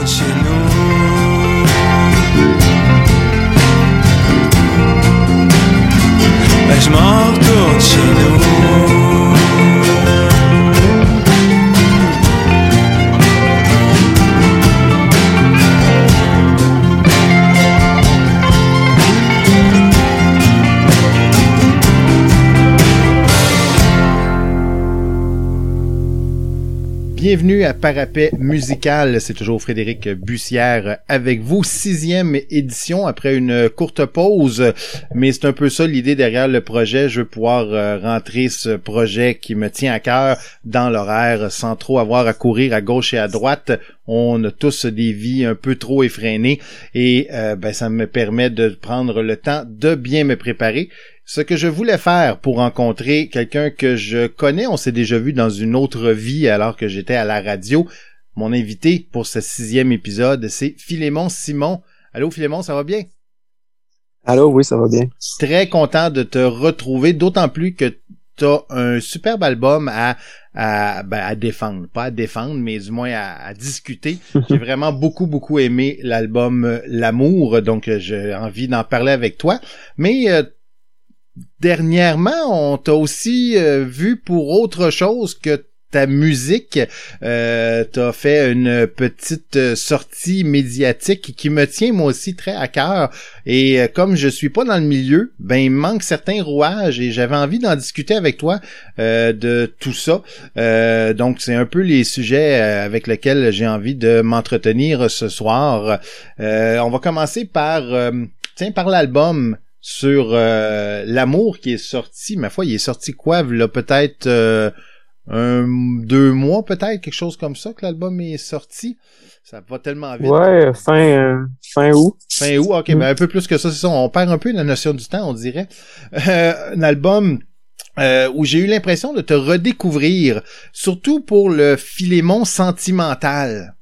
continua. Bienvenue à Parapet Musical. C'est toujours Frédéric Bussière avec vous. Sixième édition après une courte pause. Mais c'est un peu ça l'idée derrière le projet. Je veux pouvoir euh, rentrer ce projet qui me tient à cœur dans l'horaire sans trop avoir à courir à gauche et à droite. On a tous des vies un peu trop effrénées et euh, ben, ça me permet de prendre le temps de bien me préparer. Ce que je voulais faire pour rencontrer quelqu'un que je connais, on s'est déjà vu dans une autre vie alors que j'étais à la radio. Mon invité pour ce sixième épisode, c'est Philémon Simon. Allô Philémon, ça va bien? Allô, oui, ça va bien. Très content de te retrouver, d'autant plus que tu as un superbe album à, à, ben, à défendre. Pas à défendre, mais du moins à, à discuter. J'ai vraiment beaucoup, beaucoup aimé l'album euh, L'amour, donc euh, j'ai envie d'en parler avec toi. Mais euh, dernièrement, on t'a aussi euh, vu pour autre chose que ta musique. Euh, t'as fait une petite euh, sortie médiatique qui me tient moi aussi très à cœur. Et euh, comme je suis pas dans le milieu, ben il manque certains rouages et j'avais envie d'en discuter avec toi de tout ça. Donc c'est un peu les sujets avec lesquels j'ai envie de m'entretenir ce soir. On va commencer par tiens par l'album sur euh, l'amour qui est sorti. Ma foi, il est sorti quoi? Là, peut-être euh, un, deux mois, peut-être, quelque chose comme ça que l'album est sorti. Ça va tellement vite. Ouais, fin, euh, fin août. Fin août, ok, Mm. ben un peu plus que ça, c'est ça. On perd un peu la notion du temps, on dirait. Euh, un album euh, où j'ai eu l'impression de te redécouvrir, surtout pour le Philémon sentimental.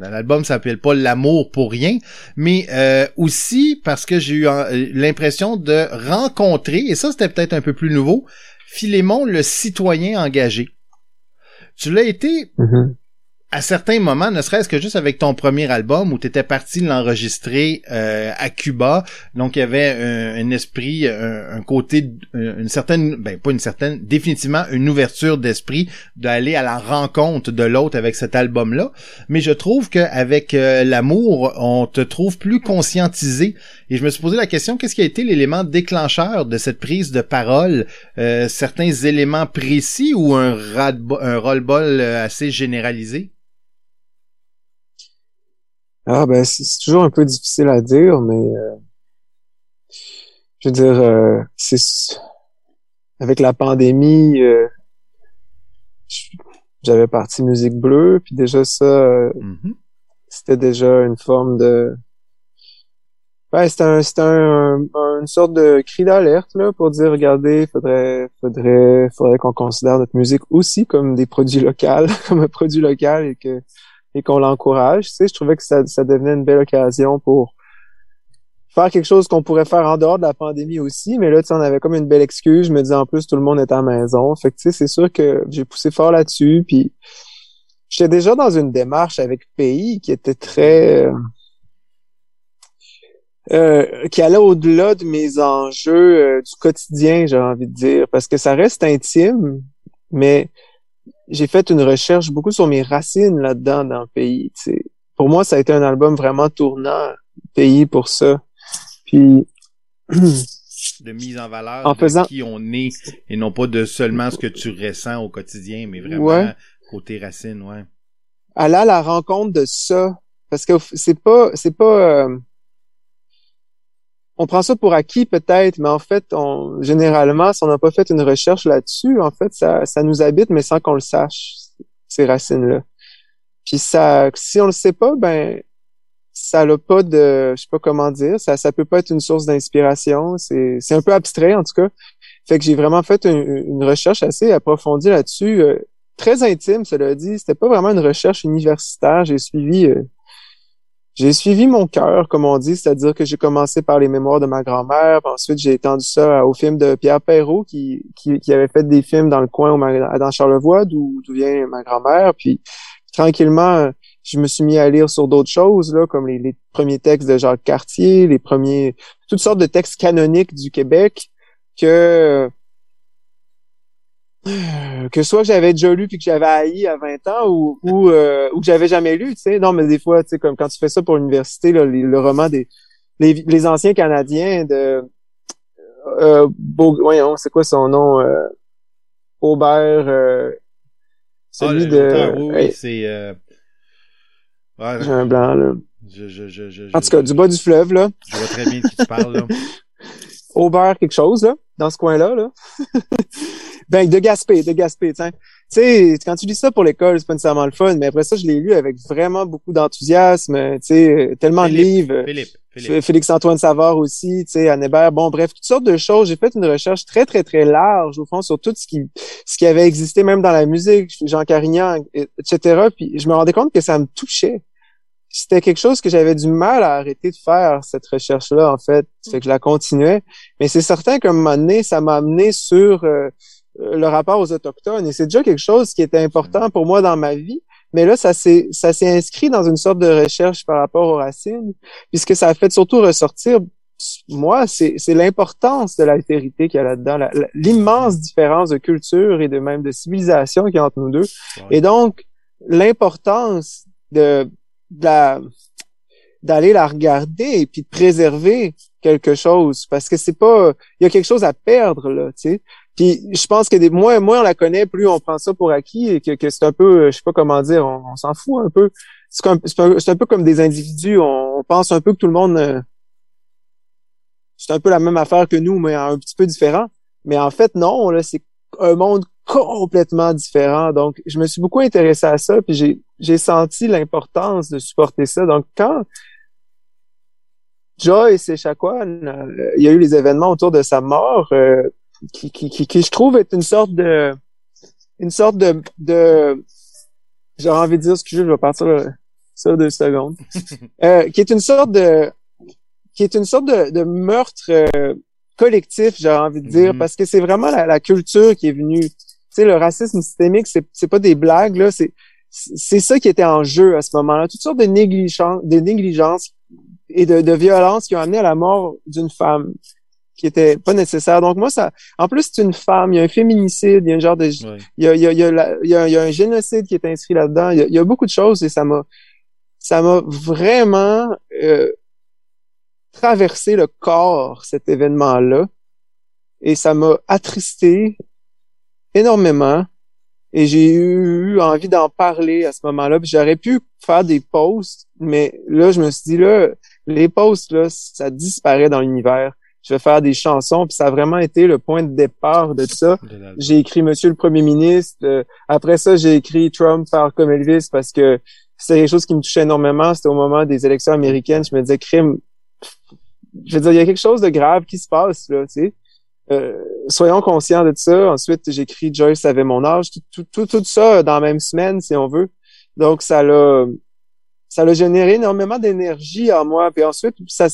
L'album s'appelle pas L'amour pour rien, mais euh, aussi parce que j'ai eu euh, l'impression de rencontrer, et ça c'était peut-être un peu plus nouveau, Philémon le citoyen engagé. Tu l'as été Mhm. À certains moments, ne serait-ce que juste avec ton premier album où tu étais parti l'enregistrer euh, à Cuba, donc il y avait un, un esprit, un, côté, une certaine, ben pas une certaine, définitivement une ouverture d'esprit d'aller à la rencontre de l'autre avec cet album-là. Mais je trouve qu'avec euh, l'amour, on te trouve plus conscientisé. Et je me suis posé la question, qu'est-ce qui a été l'élément déclencheur de cette prise de parole? Euh, Certains éléments précis ou un, un roll-ball euh, assez généralisé? Ah, ben, c'est toujours un peu difficile à dire, mais, euh, je veux dire, euh, c'est, avec la pandémie, euh, j'avais parti Musique Bleue, puis déjà ça, euh, Mhm. c'était déjà une forme de, c'était un, c'était un, un- une sorte de cri d'alerte, là, pour dire, regardez, faudrait, faudrait, faudrait qu'on considère notre musique aussi comme des produits locaux, comme un produit local et que, et qu'on l'encourage. Tu sais, je trouvais que ça, ça devenait une belle occasion pour faire quelque chose qu'on pourrait faire en dehors de la pandémie aussi. Mais là, tu sais, on avait comme une belle excuse. Je me disais, en plus, tout le monde est à la maison. Fait que, tu sais, c'est sûr que j'ai poussé fort là-dessus. Puis, j'étais déjà dans une démarche avec Pays qui était très... euh, euh, qui allait au-delà de mes enjeux euh, du quotidien, j'ai envie de dire, parce que ça reste intime, mais j'ai fait une recherche beaucoup sur mes racines là-dedans dans le pays. tu sais. Pour moi, ça a été un album vraiment tournant, pays pour ça. Puis de mise en valeur En de faisant- qui on est et non pas de seulement ce que tu ressens au quotidien, mais vraiment Ouais. côté racine, ouais. aller à la rencontre de ça, parce que c'est pas, c'est pas, euh, on prend ça pour acquis peut-être, mais en fait, on, généralement, si on n'a pas fait une recherche là-dessus, en fait, ça, ça nous habite, mais sans qu'on le sache, ces racines-là. Puis ça, si on le sait pas, ben, ça n'a pas de, je sais pas comment dire, ça, ça peut pas être une source d'inspiration. C'est, c'est un peu abstrait en tout cas. Fait que j'ai vraiment fait une, recherche assez approfondie là-dessus, euh, très intime, cela dit. C'était pas vraiment une recherche universitaire. J'ai suivi, euh, j'ai suivi mon cœur, comme on dit, c'est-à-dire que j'ai commencé par les mémoires de ma grand-mère, puis ensuite j'ai étendu ça au film de Pierre Perrault qui, qui, qui avait fait des films dans le coin où ma- dans Charlevoix, d'où vient ma grand-mère, puis tranquillement, je me suis mis à lire sur d'autres choses, là, comme les, les, premiers textes de Jacques Cartier, les premiers, toutes sortes de textes canoniques du Québec que que soit que j'avais déjà lu puis que j'avais haï à 20 ans ou ou, euh, ou que j'avais jamais lu, tu sais. Non, mais des fois, tu sais, comme quand tu fais ça pour l'université, le roman des les, les anciens Canadiens de euh, voyons, c'est quoi son nom? Euh, Aubert, euh, celui Ah, de... oui, oui, Hey, c'est... Euh... ouais, J'ai un blanc, là. je, je, je, je, En tout cas, du bas du fleuve, là. Je vois très bien de qui tu parles, là. Aubert quelque chose, là, dans ce coin-là, là. ben, de Gaspé, de Gaspé, tiens. Tu sais, quand tu lis ça pour l'école, c'est pas nécessairement le fun, mais après ça, je l'ai lu avec vraiment beaucoup d'enthousiasme, tu sais, tellement de livres. Philippe, Philippe. Félix-Antoine Savard aussi, tu sais, Anne Hébert, bon, bref, toutes sortes de choses. J'ai fait une recherche très, très, très large, au fond, sur tout ce qui, ce qui avait existé, même dans la musique, Jean Carignan, et- etc. Puis je me rendais compte que ça me touchait. C'était quelque chose que j'avais du mal à arrêter de faire, cette recherche-là, en fait. Fait que je la continuais. Mais c'est certain qu'à un moment donné, ça m'a amené sur euh, euh, le rapport aux Autochtones. Et c'est déjà quelque chose qui était important pour moi dans ma vie. Mais là, ça s'est, ça s'est inscrit dans une sorte de recherche par rapport aux racines puisque ça a fait surtout ressortir, moi, c'est c'est l'importance de l'altérité qu'il y a là-dedans, l'immense différence de culture et de même de civilisation qu'il y a entre nous deux. Et donc, l'importance de, de la- d'aller la regarder et puis de préserver quelque chose parce que c'est pas il y a quelque chose à perdre là tu sais puis je pense que des moins moins on la connaît plus on prend ça pour acquis et que, que c'est un peu je sais pas comment dire on, s'en fout un peu. C'est un, un peu comme des individus. On, pense un peu que tout le monde euh, c'est un peu la même affaire que nous mais un petit peu différent. Mais en fait non là c'est un monde complètement différent. Donc je me suis beaucoup intéressé à ça puis j'ai j'ai senti l'importance de supporter ça. Donc quand Joyce Echaquan, euh, il y a eu les événements autour de sa mort euh, qui, qui, qui, qui, je trouve est une sorte de une sorte de, de j'aurais envie de dire excusez je vais partir ça deux secondes. Euh, qui est une sorte de qui est une sorte de, de meurtre euh, collectif j'aurais envie de dire Mhm. parce que c'est vraiment la, la culture qui est venue. Tu sais le racisme systémique c'est c'est pas des blagues là c'est c'est ça qui était en jeu à ce moment-là. Toutes sortes de négligences de négligences et de, de violences qui ont amené à la mort d'une femme qui était pas nécessaire. Donc moi, ça, en plus, c'est une femme, il y a un féminicide, il y a un genre de, Ouais. il y a, il y a, il y a, la- il y a, il y a un génocide qui est inscrit là-dedans. Il y a, il y a beaucoup de choses et ça m'a, ça m'a vraiment euh, traversé le corps cet événement-là et ça m'a attristé énormément. Et j'ai eu envie d'en parler à ce moment-là. Puis j'aurais pu faire des posts, mais là, je me suis dit, là, les posts, là, ça disparaît dans l'univers. Je vais faire des chansons, puis ça a vraiment été le point de départ de ça. De l'album. J'ai écrit Monsieur le Premier ministre. Euh, après ça, j'ai écrit Trump par comme Elvis parce que c'était quelque chose qui me touchait énormément. C'était au moment des élections américaines. Je me disais, crime, je veux dire, il y a quelque chose de grave qui se passe, là, tu sais. Euh, soyons conscients de ça. Ensuite, j'ai écrit Joyce avait mon âge. Tout, tout, tout, tout ça dans la même semaine, si on veut. Donc, ça l'a, ça l'a généré énormément d'énergie en moi. Puis ensuite, ça,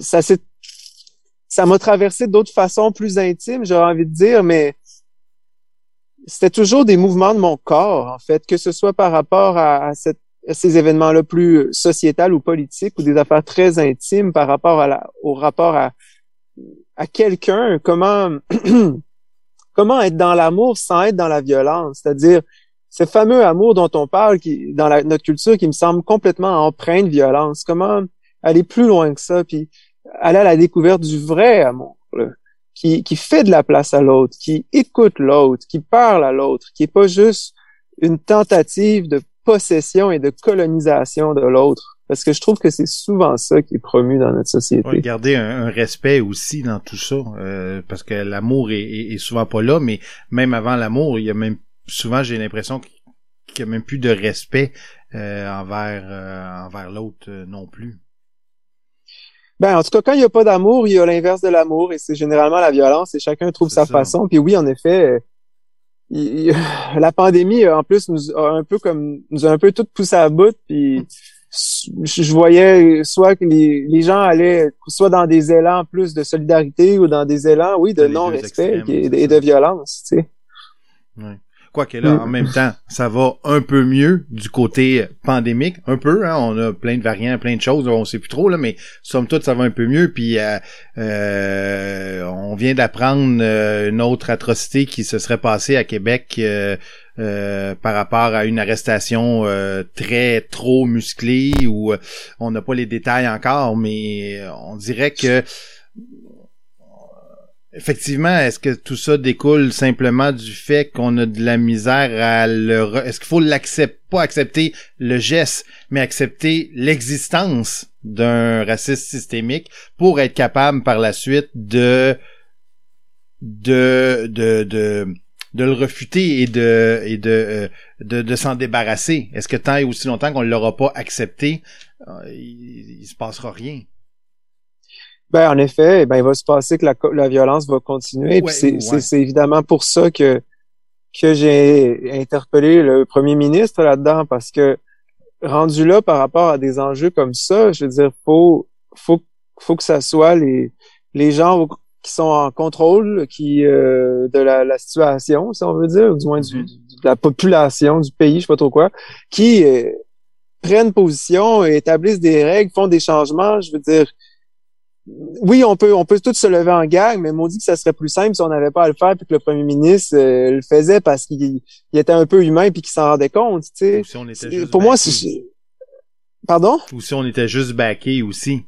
ça s'est, ça m'a traversé d'autres façons plus intimes, j'aurais envie de dire, mais c'était toujours des mouvements de mon corps, en fait, que ce soit par rapport à, ces événements-là plus sociétals ou politiques ou des affaires très intimes par rapport à la, au rapport à, à quelqu'un, comment, comment être dans l'amour sans être dans la violence, c'est-à-dire ce fameux amour dont on parle dans notre culture qui me semble complètement empreint de violence, comment aller plus loin que ça, puis aller à la découverte du vrai amour, là, qui, qui fait de la place à l'autre, qui écoute l'autre, qui parle à l'autre, qui est pas juste une tentative de possession et de colonisation de l'autre. Parce que je trouve que c'est souvent ça qui est promu dans notre société. Ouais, garder un, un respect aussi dans tout ça, euh, parce que l'amour est, est- est souvent pas là, mais même avant l'amour, il y a même souvent j'ai l'impression qu'il y a même plus de respect euh, envers euh, envers l'autre euh, non plus. Ben, en tout cas, quand il n'y a pas d'amour, il y a l'inverse de l'amour et c'est généralement la violence et chacun trouve sa ça. façon. Puis oui, en effet, euh, il- il- la pandémie, en plus, nous a un peu comme, nous a un peu tout poussé à bout. Puis je je voyais soit que les, les gens allaient soit dans des élans plus de solidarité ou dans des élans, oui, de non-respect et, de violence, tu sais. Quoique là, en même temps, ça va un peu mieux du côté pandémique, un peu. Hein, on a plein de variants, plein de choses, on sait plus trop là, mais somme toute, ça va un peu mieux. Puis euh, euh, on vient d'apprendre euh, une autre atrocité qui se serait passée à Québec. euh, euh, par rapport à une arrestation euh, très trop musclée ou euh, on n'a pas les détails encore, mais euh, on dirait que Effectivement, est-ce que tout ça découle simplement du fait qu'on a de la misère à le... re- Est-ce qu'il faut l'accepter, pas accepter le geste, mais accepter l'existence d'un racisme systémique pour être capable par la suite de de de de, de le refuter et de et de euh, de, de s'en débarrasser? Est-ce que tant et aussi longtemps qu'on ne l'aura pas accepté, euh, il, il se passera rien? Ben, en effet, ben, il va se passer que la, la violence va continuer. Ouais, c'est, ouais. évidemment pour ça que, que j'ai interpellé le premier ministre là-dedans, parce que rendu là par rapport à des enjeux comme ça, je veux dire, faut, faut, faut que ça soit les, les gens qui sont en contrôle qui euh, de la, la situation, si on veut dire, ou du moins du, Mhm. de la population du pays, je sais pas trop quoi, qui euh, prennent position, établissent des règles, font des changements. Je veux dire, oui, on peut, on peut tous se lever en gang, mais on dit que ça serait plus simple si on n'avait pas à le faire puis que le premier ministre euh, le faisait parce qu'il il était un peu humain puis qu'il s'en rendait compte, tu sais. Ou si on était C'est- juste Pour moi, c'est... Pardon? ou si on était juste backé aussi.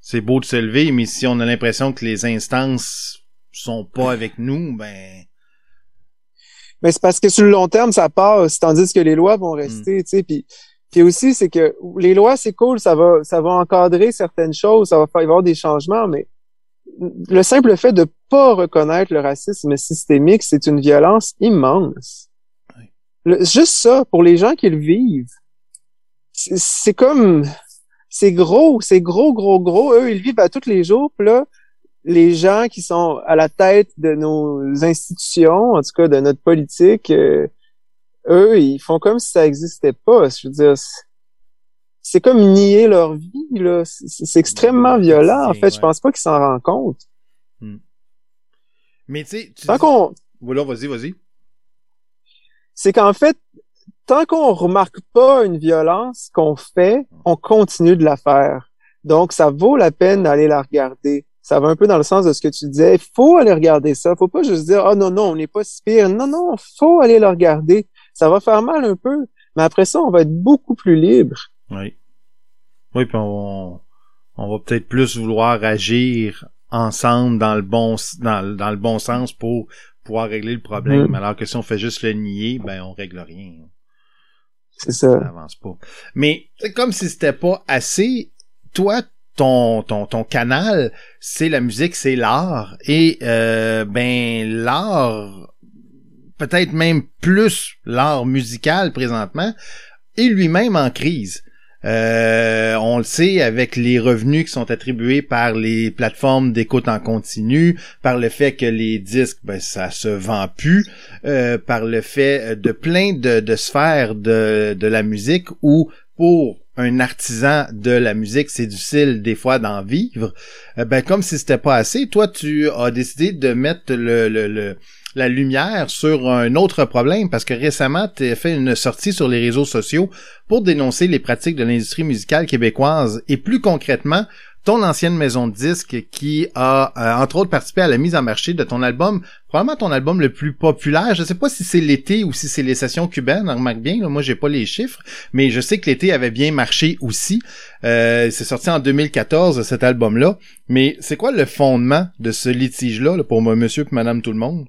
C'est beau de se lever, mais si on a l'impression que les instances sont pas avec nous, ben Mais c'est parce que sur le long terme, ça passe, tandis que les lois vont rester, tu sais. Puis, puis aussi, c'est que les lois, c'est cool, ça va, ça va encadrer certaines choses, ça va faire y avoir des changements, mais le simple fait de pas reconnaître le racisme systémique, c'est une violence immense. Oui. Le- juste ça, pour les gens qui le vivent, c'est comme, c'est gros, c'est gros, gros, gros. Eux, ils vivent à tous les jours. Puis là, les gens qui sont à la tête de nos institutions, en tout cas de notre politique, euh, eux, ils font comme si ça existait pas. Je veux dire, c'est- comme nier leur vie, là. C'est extrêmement violent. En fait, je pense pas qu'ils s'en rendent compte. mais tu sais, tu Tant dis- qu'on, voilà, vas-y, vas-y. c'est qu'en fait, tant qu'on remarque pas une violence qu'on fait, on continue de la faire. Donc, ça vaut la peine d'aller la regarder. Ça va un peu dans le sens de ce que tu disais. Il faut aller regarder ça. Faut pas juste dire, ah non, non, on n'est pas si pire. Non, non, faut aller le regarder. Ça va faire mal un peu. Mais après ça, on va être beaucoup plus libre. Oui. Oui, puis on, on va peut-être plus vouloir agir ensemble dans le bon dans, le- dans le bon sens pour pouvoir régler le problème. Mhm. Alors que si on fait juste le nier, ben on règle rien. C'est ça ça. avance pas. Mais c'est comme si c'était pas assez, toi, ton ton ton canal, c'est la musique, c'est l'art et euh, ben l'art peut-être même plus l'art musical présentement est lui-même en crise. Euh, on le sait avec les revenus qui sont attribués par les plateformes d'écoute en continu, par le fait que les disques, ben, ça se vend plus, euh, par le fait de plein de, de sphères de, de la musique où pour un artisan de la musique, c'est difficile des fois d'en vivre. Euh, ben comme si c'était pas assez, toi tu as décidé de mettre le, le, le la lumière sur un autre problème parce que récemment tu as fait une sortie sur les réseaux sociaux pour dénoncer les pratiques de l'industrie musicale québécoise et plus concrètement ton ancienne maison de disques qui a euh, entre autres participé à la mise en marché de ton album, probablement ton album le plus populaire. Je sais pas si c'est l'été ou si c'est les sessions cubaines, remarque bien, là, moi j'ai pas les chiffres, mais je sais que l'été avait bien marché aussi. Euh, c'est sorti en 2014 cet album-là. Mais c'est quoi le fondement de ce litige-là là, pour monsieur et madame tout le monde?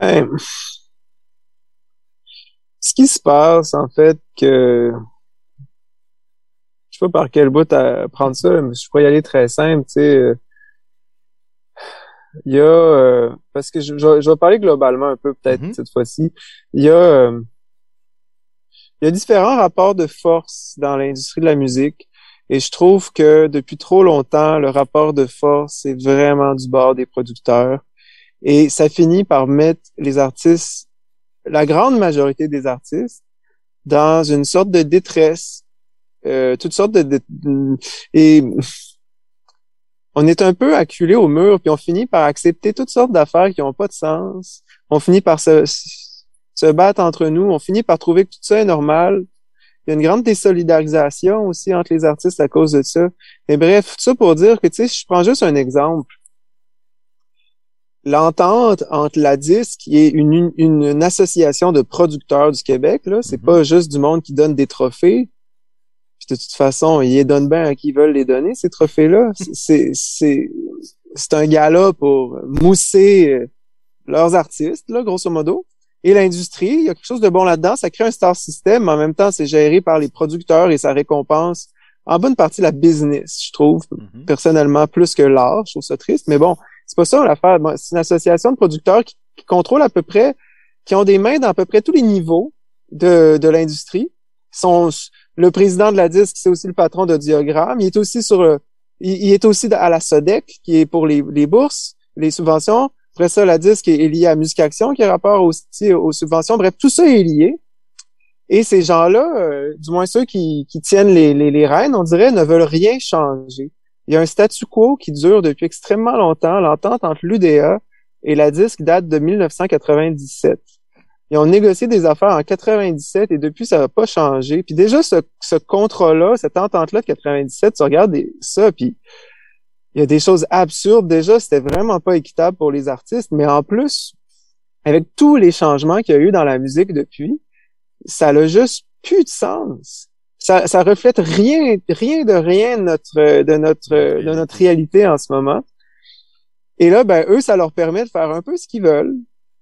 Ben, ce qui se passe, en fait, que je sais pas par quel bout à prendre ça, mais je pourrais y aller très simple, tu sais. euh, Il y a euh, parce que je, je, je vais parler globalement un peu peut-être Mhm. cette fois-ci. Il y a euh, il y a différents rapports de force dans l'industrie de la musique et je trouve que depuis trop longtemps le rapport de force est vraiment du bord des producteurs et ça finit par mettre les artistes la grande majorité des artistes dans une sorte de détresse euh, toutes sortes de, et on est un peu acculé au mur puis on finit par accepter toutes sortes d'affaires qui n'ont pas de sens on finit par se, se battre entre nous, on finit par trouver que tout ça est normal. Il y a une grande désolidarisation aussi entre les artistes à cause de ça. Mais bref, tout ça pour dire que, tu sais, je prends juste un exemple. L'entente entre la disque, qui est une, une, association de producteurs du Québec, là, c'est Mhm. pas juste du monde qui donne des trophées. Puis de toute façon, ils les donnent bien à qui veulent les donner, ces trophées-là. C'est, c'est, c'est un gala pour mousser euh, leurs artistes, là, grosso modo. Et l'industrie, il y a quelque chose de bon là-dedans. Ça crée un star system, mais en même temps, c'est géré par les producteurs et ça récompense en bonne partie la business, je trouve, Mhm. personnellement, plus que l'art. Je trouve ça triste. Mais bon, c'est pas ça l'affaire. C'est une association de producteurs qui, contrôle à peu près, qui ont des mains dans à peu près tous les niveaux de, de l'industrie. Sont le président de la disque, c'est aussi le patron de Diagramme. Il est aussi sur le, il, est aussi à la SODEC, qui est pour les, les bourses, les subventions. Après ça, la disque est, est liée à Musique Action, qui a rapport aussi aux subventions. Bref, tout ça est lié. Et ces gens-là, euh, du moins ceux qui, qui tiennent les, les, les rênes, on dirait, ne veulent rien changer. Il y a un statu quo qui dure depuis extrêmement longtemps. L'entente entre l'UDA et la disque date de 1997. Ils ont négocié des affaires en 97 et depuis, ça n'a pas changé. Puis déjà, ce, ce contrat-là, cette entente-là de 97, tu regardes des- ça, puis il y a des choses absurdes. Déjà, c'était vraiment pas équitable pour les artistes, mais en plus, avec tous les changements qu'il y a eu dans la musique depuis, ça n'a juste plus de sens. Ça, ça reflète rien, rien de rien de notre, de notre, de notre réalité en ce moment. Et là, ben, eux, ça leur permet de faire un peu ce qu'ils veulent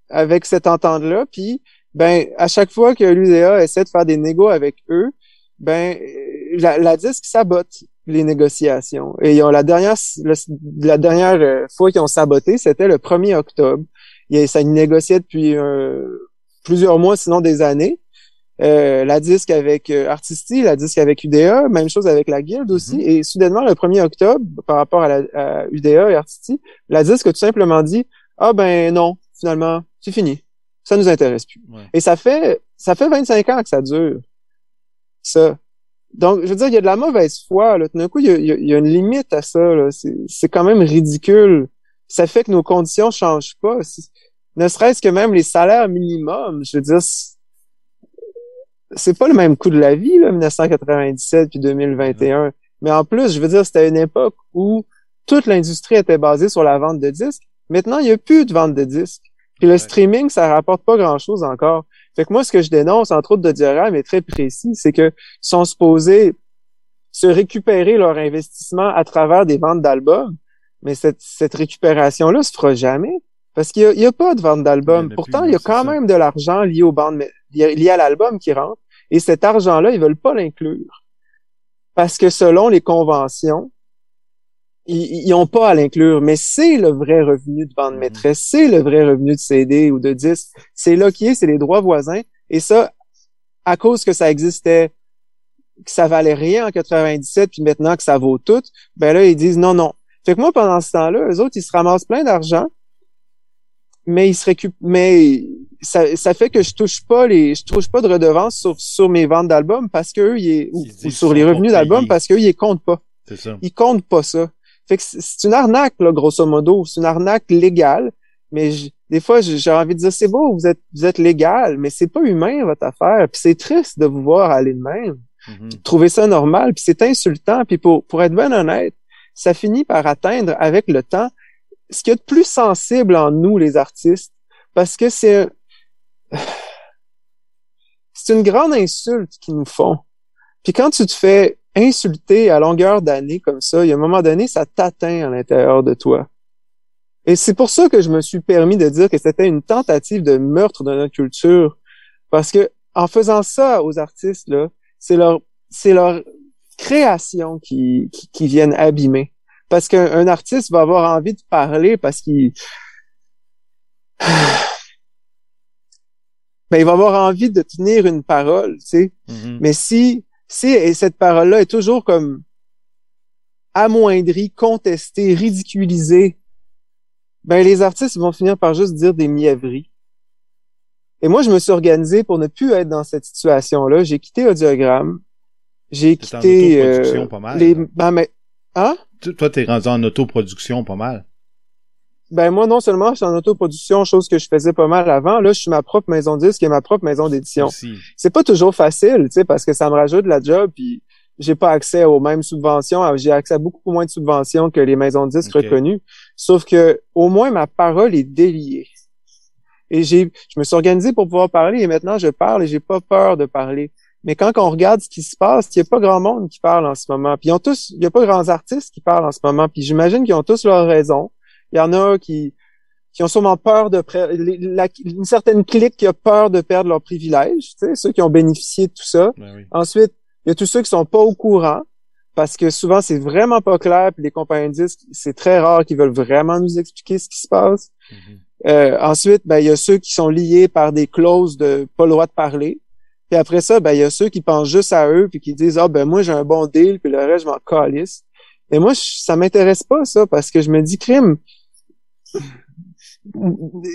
avec cette entente-là. Puis, ben, à chaque fois que l'UDA essaie de faire des négos avec eux, ben, la, la disque sabote les négociations. Et ils ont la dernière, la dernière euh, fois qu'ils ont saboté, c'était le 1er octobre. Et ça négociait depuis euh, plusieurs mois, sinon des années. Euh, la disque avec euh, Artisti, la disque avec UDA, même chose avec la Guilde aussi. Mhm. Et soudainement, le 1er octobre, par rapport à, la, à UDA et Artisti, la disque a tout simplement dit Ah ben non, finalement, c'est fini. Ça nous intéresse plus. Ouais. Et ça fait ça fait 25 ans que ça dure. Ça. Donc, je veux dire, il y a de la mauvaise foi. Là. Tout d'un coup, il y a, il y une limite à ça. C'est c'est quand même ridicule. Ça fait que nos conditions changent pas. Ne serait-ce que même les salaires minimums, je veux dire, c'est- pas le même coût de la vie, là, 1997 puis 2021. Mais en plus, je veux dire, c'était une époque où toute l'industrie était basée sur la vente de disques. Maintenant, il n'y a plus de vente de disques. Puis le Ouais. streaming, ça rapporte pas grand-chose encore. Fait que moi, ce que je dénonce, entre autres de diagramme, est très précis, c'est que sont supposés se récupérer leur investissement à travers des ventes d'albums, mais cette, cette récupération-là se fera jamais. Parce qu'il n'y a, pas de vente d'albums. Pourtant, il y a quand ça. même de l'argent lié aux bandes, lié à l'album qui rentre. Et cet argent-là, ils veulent pas l'inclure. Parce que selon les conventions, ils ils ont pas à l'inclure. Mais c'est le vrai revenu de bande Mhm. maîtresse, c'est le vrai revenu de CD ou de disque. C'est là qui est, c'est les droits voisins. Et ça, à cause que ça existait, que ça valait rien en 97, puis maintenant que ça vaut tout, ben là, ils disent non, non. Fait que moi, pendant ce temps-là, eux autres, ils se ramassent plein d'argent, mais ils se récupèrent, mais ça, ça fait que je touche pas les, je touche pas de redevances sur, sur mes ventes d'albums parce que eux, ils, Ils ou, sur les revenus d'albums parce qu'eux, ils les comptent pas. C'est ça. Ils comptent pas ça. Fait que c'est une arnaque, là, grosso modo. C'est une arnaque légale. Mais j- des fois, j'ai envie de dire, c'est beau, vous êtes, vous êtes légal, mais c'est pas humain, votre affaire. Puis c'est triste de vous voir aller de même Mhm. trouver ça normal, puis c'est insultant, puis pour, pour être bien honnête, ça finit par atteindre avec le temps ce qu'il y a de plus sensible en nous, les artistes, parce que c'est c'est une grande insulte qu'ils nous font. Puis quand tu te fais insulter à longueur d'année comme ça, il y a un moment donné, ça t'atteint à l'intérieur de toi. Et c'est pour ça que je me suis permis de dire que c'était une tentative de meurtre de notre culture, parce que en faisant ça aux artistes là, c'est leur c'est leur création qui, qui, qui viennent abîmer. Parce qu'un un artiste va avoir envie de parler parce qu'il ben, il va avoir envie de tenir une parole, tu sais. Mhm. Mais si, si cette parole-là est toujours comme amoindrie, contestée, ridiculisée, ben les artistes vont finir par juste dire des mièvreries. Et moi, je me suis organisé pour ne plus être dans cette situation-là. J'ai quitté Audiogramme. J'ai en quitté euh, pas mal, les. Ben, mais, hein? Toi, t'es rendu en autoproduction pas mal. ben moi, non seulement je suis en autoproduction, chose que je faisais pas mal avant, là, je suis ma propre maison de disque et ma propre maison d'édition. C'est pas toujours facile, tu sais, parce que ça me rajoute de la job, puis j'ai pas accès aux mêmes subventions, j'ai accès à beaucoup moins de subventions que les maisons de disques reconnues. Sauf que au moins ma parole est déliée. Et j'ai, je me suis organisé pour pouvoir parler et maintenant je parle et j'ai pas peur de parler. Mais quand on regarde ce qui se passe, il y a pas grand monde qui parle en ce moment. Puis ils ont tous, il y a pas grands artistes qui parlent en ce moment. Puis j'imagine qu'ils ont tous leurs raisons. Il y en a qui qui ont sûrement peur de la- une certaine clique qui a peur de perdre leurs privilèges, tu sais, ceux qui ont bénéficié de tout ça. Ben oui. Ensuite, il y a tous ceux qui sont pas au courant parce que souvent c'est vraiment pas clair puis les compagnies de disques, c'est très rare qu'ils veulent vraiment nous expliquer ce qui se passe. Mhm. Euh, ensuite, ben il y a ceux qui sont liés par des clauses de pas le droit de parler. Puis après ça, ben il y a ceux qui pensent juste à eux puis qui disent ah ben moi j'ai un bon deal puis le reste je m'en calisse. Et moi je- ça m'intéresse pas ça parce que je me dis crime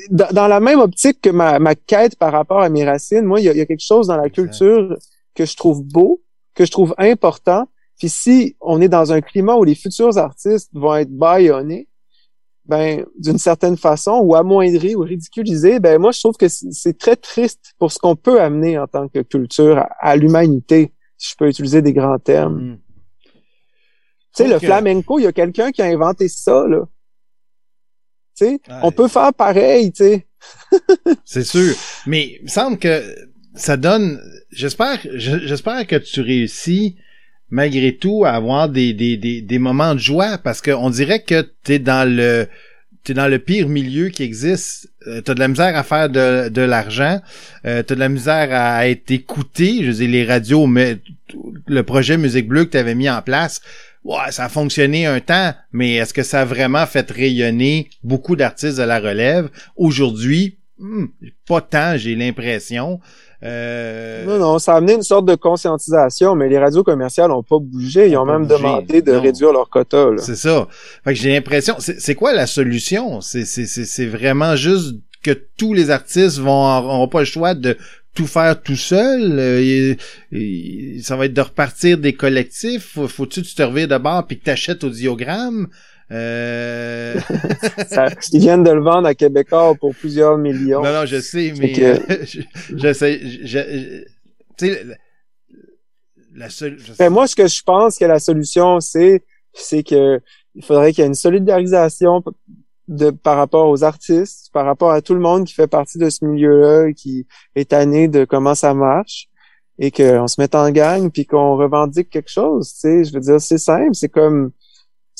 dans, dans la même optique que ma, ma quête par rapport à mes racines, moi, il y y a quelque chose dans la culture que je trouve beau, que je trouve important. Puis si on est dans un climat où les futurs artistes vont être bâillonnés, ben d'une certaine façon, ou amoindris ou ridiculisés, ben moi je trouve que c'est très triste pour ce qu'on peut amener en tant que culture à, à l'humanité, si je peux utiliser des grands termes. Mhm. Tu sais, le flamenco, il y a quelqu'un qui a inventé ça, là. Tu sais, Ouais. on peut faire pareil, tu sais. C'est sûr. Mais il me semble que ça donne. J'espère, je- j'espère que tu réussis malgré tout avoir des, des, des, des moments de joie parce qu'on dirait que t'es dans le t'es dans le pire milieu qui existe. Euh, t'as de la misère à faire de, de l'argent. Euh, t'as de la misère à être écouté. Je veux dire, les radios, mais le projet Musique Bleue que t'avais mis en place, ouais, ça a fonctionné un temps, mais est-ce que ça a vraiment fait rayonner beaucoup d'artistes de la relève? Aujourd'hui, hmm, pas tant, j'ai l'impression. Euh, Non, non, ça a amené une sorte de conscientisation, mais les radios commerciales ont pas bougé. Ils Ont même bougé, demandé de non. réduire leur quota. C'est ça. Fait que j'ai l'impression. C'est quoi la solution? C'est vraiment juste que tous les artistes vont auront pas le choix de tout faire tout seul. Euh, et- et ça va être de repartir des collectifs? Faut- Faut-tu que tu te revires de bord puis que t'achètes au diagramme? Euh... Ça- ils viennent de le vendre à Québécois pour plusieurs millions. non, non, je sais, mais que- euh, je, je sais, je, je- tu sais, la, la seule. je sais- Ben, moi, ce que je pense que la solution, c'est, c'est que il faudrait qu'il y ait une solidarisation de, par rapport aux artistes, par rapport à tout le monde qui fait partie de ce milieu-là, qui est tanné de comment ça marche, et qu'on se mette en gang, puis qu'on revendique quelque chose. Tu sais, je veux dire, c'est simple, c'est comme,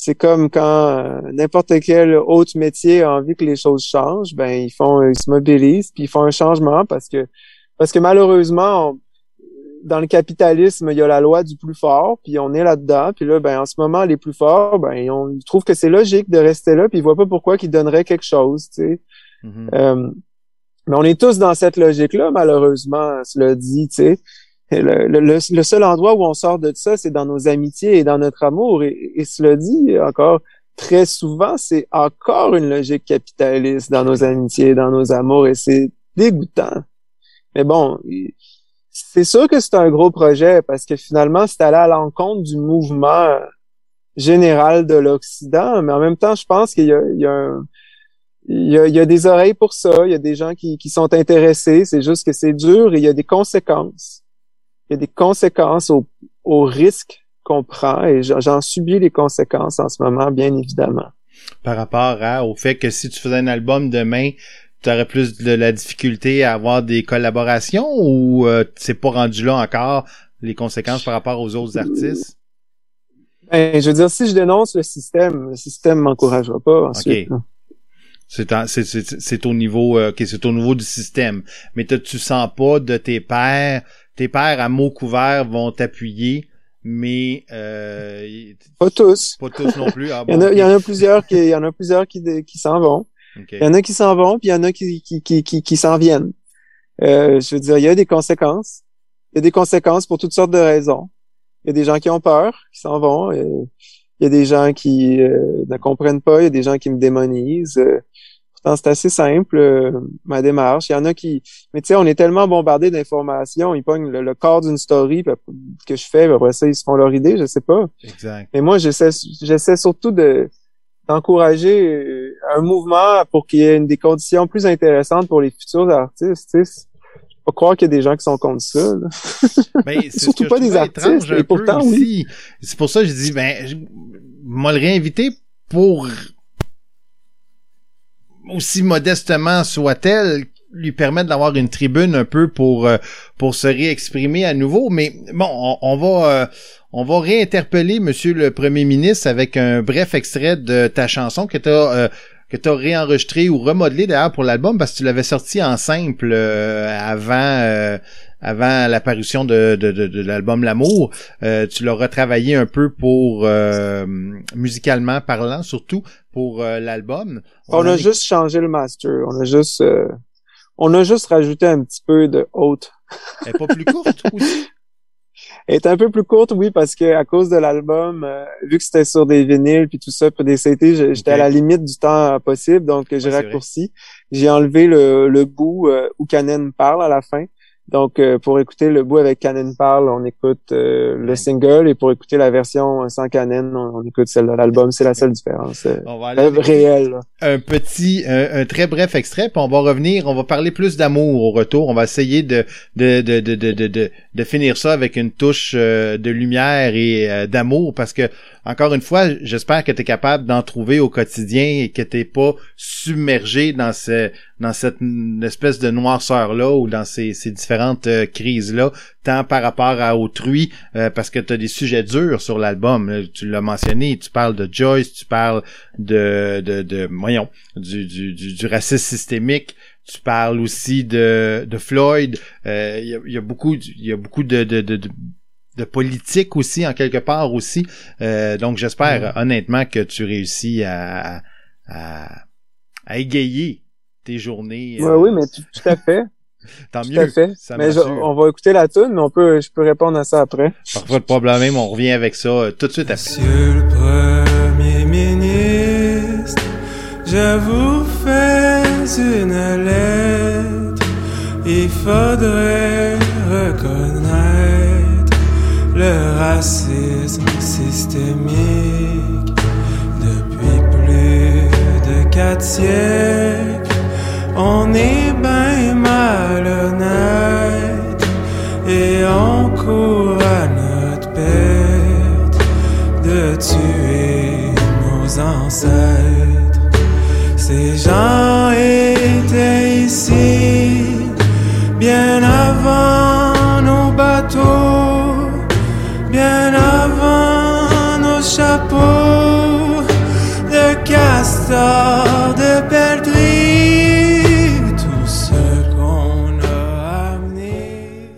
c'est comme quand euh, n'importe quel autre métier a envie que les choses changent, ben ils font, ils se mobilisent, puis ils font un changement parce que, parce que malheureusement, on- dans le capitalisme, il y a la loi du plus fort, puis on est là-dedans, puis là, ben en ce moment, les plus forts, ben on ils trouvent que c'est logique de rester là, puis ils voient pas pourquoi qu'ils donneraient quelque chose, tu sais. Mhm. Euh, mais on est tous dans cette logique-là, malheureusement, cela dit, tu sais. Le, seul endroit où on sort de ça, c'est dans nos amitiés et dans notre amour. Et, cela dit, encore très souvent, c'est encore une logique capitaliste dans nos amitiés dans nos amours, et c'est dégoûtant. Mais bon, c'est sûr que c'est un gros projet parce que finalement, c'est aller à l'encontre du mouvement général de l'Occident, mais en même temps, je pense qu'il y a, des oreilles pour ça, il y a des gens qui sont intéressés, c'est juste que c'est dur et il y a des conséquences. Il y a des conséquences au, au risque qu'on prend et j'en subis les conséquences en ce moment, bien évidemment. Par rapport à, au fait que si tu faisais un album demain, tu aurais plus de la difficulté à avoir des collaborations ou euh, c'est pas rendu là encore les conséquences par rapport aux autres artistes? Ben, je veux dire, si je dénonce le système, le système m'encouragera pas ensuite. Ok. C'est au niveau euh, ok, c'est au niveau du système. Mais tu sens pas de tes pairs, tes pairs à mots couverts vont t'appuyer, mais euh, Pas tous. pas tous non plus. Ah, Il y en a, ok. il y en a plusieurs qui, il y en a plusieurs qui, qui s'en vont. Il y en a qui s'en vont, puis il y en a qui, qui, qui, qui, qui s'en viennent. Euh, je veux dire, il y a des conséquences. Il y a des conséquences pour toutes sortes de raisons. Il y a des gens qui ont peur, qui s'en vont. et il y a des gens qui euh, ne comprennent pas. Il y a des gens qui me démonisent. Euh, c'est assez simple, euh, ma démarche. Il y en a qui... Mais tu sais, on est tellement bombardé d'informations. Ils pognent le, le corps d'une story que je fais, après ça, ils se font leur idée, je sais pas. Exact. Mais moi, j'essaie, j'essaie surtout de, d'encourager euh, un mouvement pour qu'il y ait une, des conditions plus intéressantes pour les futurs artistes. Tu sais, pas croire qu'il y a des gens qui sont contre ça. Ben, ce Surtout pas des artistes, et pourtant, oui. C'est pour ça que je dis, ben, je m'a le réinvité pour aussi modestement soit-elle lui permettre d'avoir une tribune un peu pour euh, pour se réexprimer à nouveau. Mais bon on, va euh, on va réinterpeller monsieur le premier ministre avec un bref extrait de ta chanson que tu as que tu as réenregistré ou remodelé d'ailleurs pour l'album parce que tu l'avais sorti en simple euh, avant euh, avant l'apparition de, de, de, de l'album L'amour. Euh, tu l'as retravaillé un peu pour euh, musicalement parlant, surtout pour euh, l'album. On, a juste changé le master. On a juste, euh, on a juste rajouté un petit peu de haute. Elle est pas plus courte aussi? Elle est un peu plus courte, oui, parce que à cause de l'album, euh, vu que c'était sur des vinyles puis tout ça, pour des CD, j'étais à la limite du temps euh, possible, donc j'ai raccourci. J'ai enlevé le, le bout euh, où Canen parle à la fin. Donc, euh, pour écouter le bout avec Canen parle, on écoute euh, le single, et pour écouter la version sans Canen, on, on écoute celle de l'album. C'est la seule différence euh, On va aller euh, réelle. un petit, un, un très bref extrait, puis on va revenir, on va parler plus d'amour au retour. On va essayer de de de de de de, de, finir ça avec une touche euh, de lumière et euh, d'amour, parce que encore une fois, j'espère que tu es capable d'en trouver au quotidien et que t'es pas submergé dans ce dans cette espèce de noirceur là ou dans ces, ces différentes euh, crises là, tant par rapport à autrui, euh, parce que tu as des sujets durs sur l'album. Tu l'as mentionné, tu parles de Joyce, tu parles de, de, de voyons, du, du, du, du racisme systémique. Tu parles aussi de, de Floyd. Euh, Il y, a, il y a beaucoup, il y a beaucoup de, de, de, de, de politique aussi en quelque part aussi. Euh, donc j'espère honnêtement que tu réussis à, à, à égayer tes journées. Ouais, euh, oui, mais tout, tout à fait. tant Tout mieux. à fait. Ça mais je- m'assure. on va écouter la tune, mais on peut, je peux répondre à ça après. Parfois de problème, on revient avec ça euh, tout de suite après. Monsieur le Premier ministre, je vous fais une lettre. Il faudrait reconnaître le racisme systémique depuis plus de quatre siècles. On est bien malhonnête et on court à notre perte de tuer nos ancêtres. Ces gens étaient ici bien avant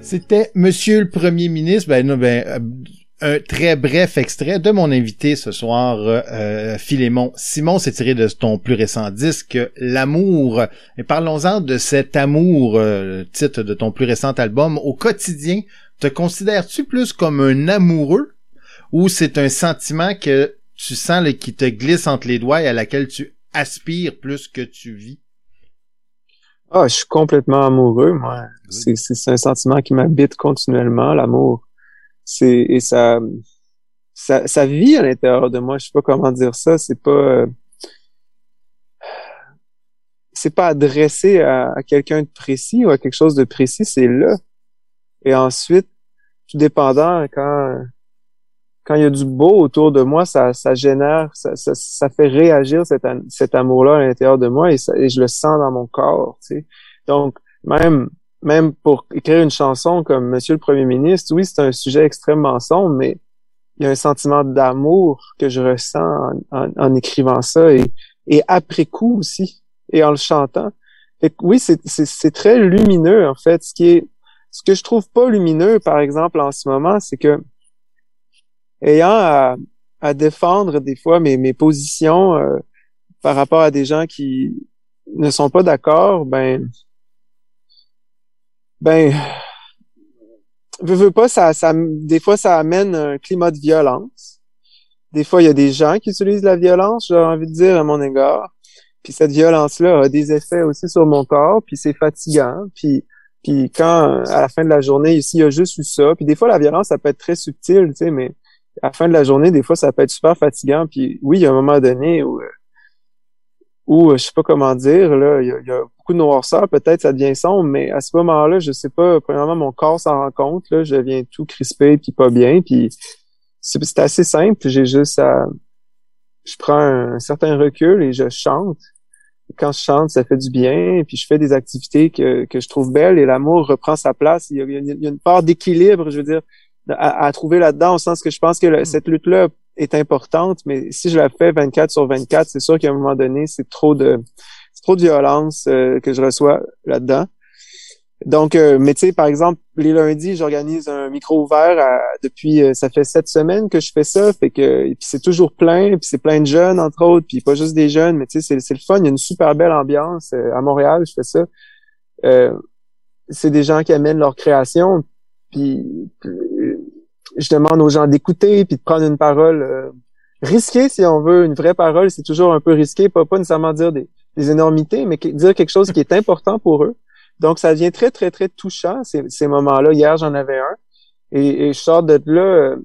C'était Monsieur le Premier ministre, ben, non, ben, euh, un très bref extrait de mon invité ce soir, euh, euh, Philémon Simon. C'est tiré de ton plus récent disque, L'amour. Et parlons-en de cet amour, euh, titre de ton plus récent album. Au quotidien, te considères-tu plus comme un amoureux ou c'est un sentiment que tu sens là, qui te glisse entre les doigts et à laquelle tu aspires plus que tu vis? Ah, je suis complètement amoureux, moi. C'est, c'est, c'est un sentiment qui m'habite continuellement, l'amour. C'est, et ça, ça, ça vit à l'intérieur de moi. Je sais pas comment dire ça. C'est pas, euh, c'est pas adressé à, à quelqu'un de précis ou à quelque chose de précis. C'est là. Et ensuite, tout dépendant, quand, quand il y a du beau autour de moi, ça, ça génère, ça, ça, ça fait réagir cet, cet amour-là à l'intérieur de moi et, ça, et je le sens dans mon corps. Tu sais. Donc, même, même pour écrire une chanson comme Monsieur le Premier ministre, oui, c'est un sujet extrêmement sombre, mais il y a un sentiment d'amour que je ressens en, en- en écrivant ça et, et après coup aussi, et en le chantant. Fait que oui, c'est très lumineux, en fait. Ce qui est, ce que je trouve pas lumineux, par exemple, en ce moment, c'est que ayant à, à défendre des fois mes, mes positions euh, par rapport à des gens qui ne sont pas d'accord, ben, ben, veux, veux pas, ça, ça, des fois, ça amène un climat de violence. Des fois, il y a des gens qui utilisent la violence, j'ai envie de dire, à mon égard. Puis cette violence-là a des effets aussi sur mon corps, puis c'est fatigant. Puis, puis quand, à la fin de la journée, ici, il y a juste eu ça. Puis des fois, la violence, ça peut être très subtil, tu sais, mais à la fin de la journée, des fois, ça peut être super fatigant. Puis oui, il y a un moment donné où, euh, où je sais pas comment dire, là, il y a, beaucoup de noirceur, peut-être ça devient sombre, mais à ce moment-là, je sais pas, premièrement, mon corps s'en rend compte, là, je deviens tout crispé puis pas bien, puis c'est assez simple, j'ai juste à je prends un, certain recul et je chante. quand je chante, ça fait du bien, puis je fais des activités que, que je trouve belles et l'amour reprend sa place. Il y a une part d'équilibre, je veux dire, à, à trouver là-dedans, au sens que je pense que hmm. cette lutte-là est importante, mais si je la fais 24 sur 24, c'est sûr qu'à un moment donné, c'est trop de trop de violence euh, que je reçois là-dedans. Donc, euh, mais tu sais, par exemple, les lundis, j'organise un micro ouvert depuis, euh, ça fait sept semaines que je fais ça, fait que puis c'est toujours plein, puis c'est plein de jeunes entre autres, puis pas juste des jeunes, mais tu sais, c'est le fun. Il y a une super belle ambiance à Montréal. Je fais ça. c'est des gens qui amènent leur création, puis je demande aux gens d'écouter puis de prendre une parole euh, risquée si on veut une vraie parole c'est toujours un peu risqué pas pas nécessairement dire des, énormités mais dire quelque chose qui est important pour eux. Donc ça devient très très très touchant ces, ces moments-là. Hier j'en avais un. Et, je sors de là euh,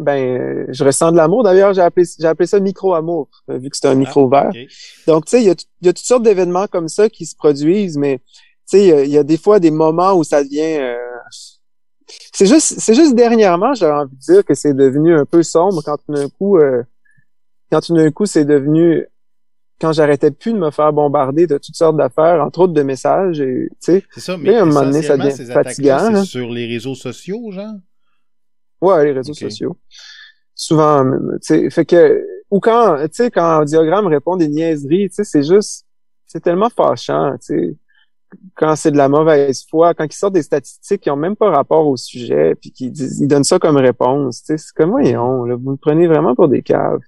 ben je ressens de l'amour. D'ailleurs j'ai appelé j'ai appelé ça micro amour euh, vu que c'est un micro ah, vert donc tu sais il y a, y a toutes sortes d'événements comme ça qui se produisent mais tu sais il y, a des fois des moments où ça devient c'est juste, c'est juste dernièrement, j'avais envie de dire que c'est devenu un peu sombre quand tout d'un coup, euh, quand tout d'un coup, c'est devenu quand j'arrêtais plus de me faire bombarder de toutes sortes d'affaires, entre autres de messages, et tu sais. C'est ça, mais à un moment donné, ça devient fatigant. C'est sur les réseaux sociaux, genre? Ouais, les réseaux sociaux. Souvent, tu sais, fait que ou quand, tu sais, quand un diagramme répond des niaiseries, tu sais, c'est juste, c'est tellement fâchant, tu sais quand c'est de la mauvaise foi, quand ils sortent des statistiques qui ont même pas rapport au sujet, puis qu'ils ils donnent ça comme réponse, c'est comme voyons, là, vous me prenez vraiment pour des caves.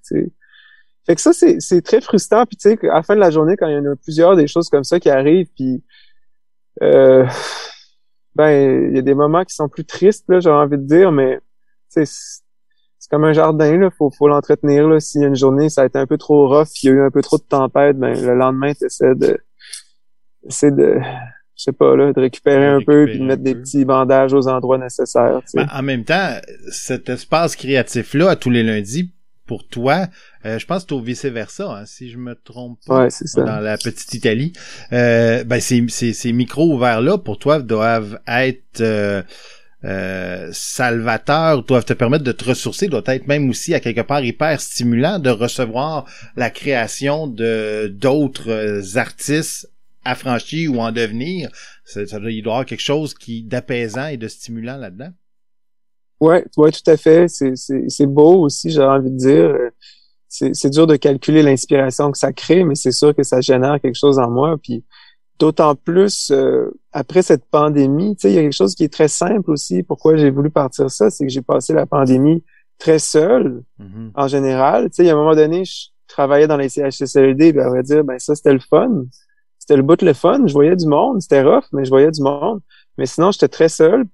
Fait que ça, c'est, très frustrant, puis tu sais, à la fin de la journée, quand il y en a plusieurs des choses comme ça qui arrivent, puis euh, ben, il y a des moments qui sont plus tristes, là, j'ai envie de dire, mais c'est comme un jardin, là, faut, faut l'entretenir, là. S'il y a une journée, ça a été un peu trop rough, il y a eu un peu trop de tempête, ben, le lendemain, tu essaies de c'est de je sais pas là, de récupérer un peu puis de mettre des petits bandages aux endroits nécessaires. Ben, en même temps, cet espace créatif là à tous les lundis pour toi, euh, je pense que au vice versa, hein, si je me trompe pas, ouais, ça. dans la petite Italie. Euh, ben ces, ces, ces micros ouverts là pour toi doivent être euh, euh, salvateurs, doivent te permettre de te ressourcer, doivent être même aussi à quelque part hyper stimulant de recevoir la création de d'autres artistes affranchi ou en devenir, ça, il doit y avoir quelque chose qui d'apaisant et de stimulant là-dedans. Ouais, ouais, tout à fait. C'est beau aussi, j'ai envie de dire. C'est dur de calculer l'inspiration que ça crée, mais c'est sûr que ça génère quelque chose en moi. Puis d'autant plus euh, après cette pandémie, tu sais, il y a quelque chose qui est très simple aussi. Pourquoi j'ai voulu partir ça, c'est que j'ai passé la pandémie très seul mm-hmm. en général. Tu sais, il y a un moment donné, je travaillais dans les CHSLD, ben, à vrai dire, ben ça c'était le fun c'était le bout de le fun. Je voyais du monde. C'était rough, mais je voyais du monde. Mais sinon, j'étais très seul.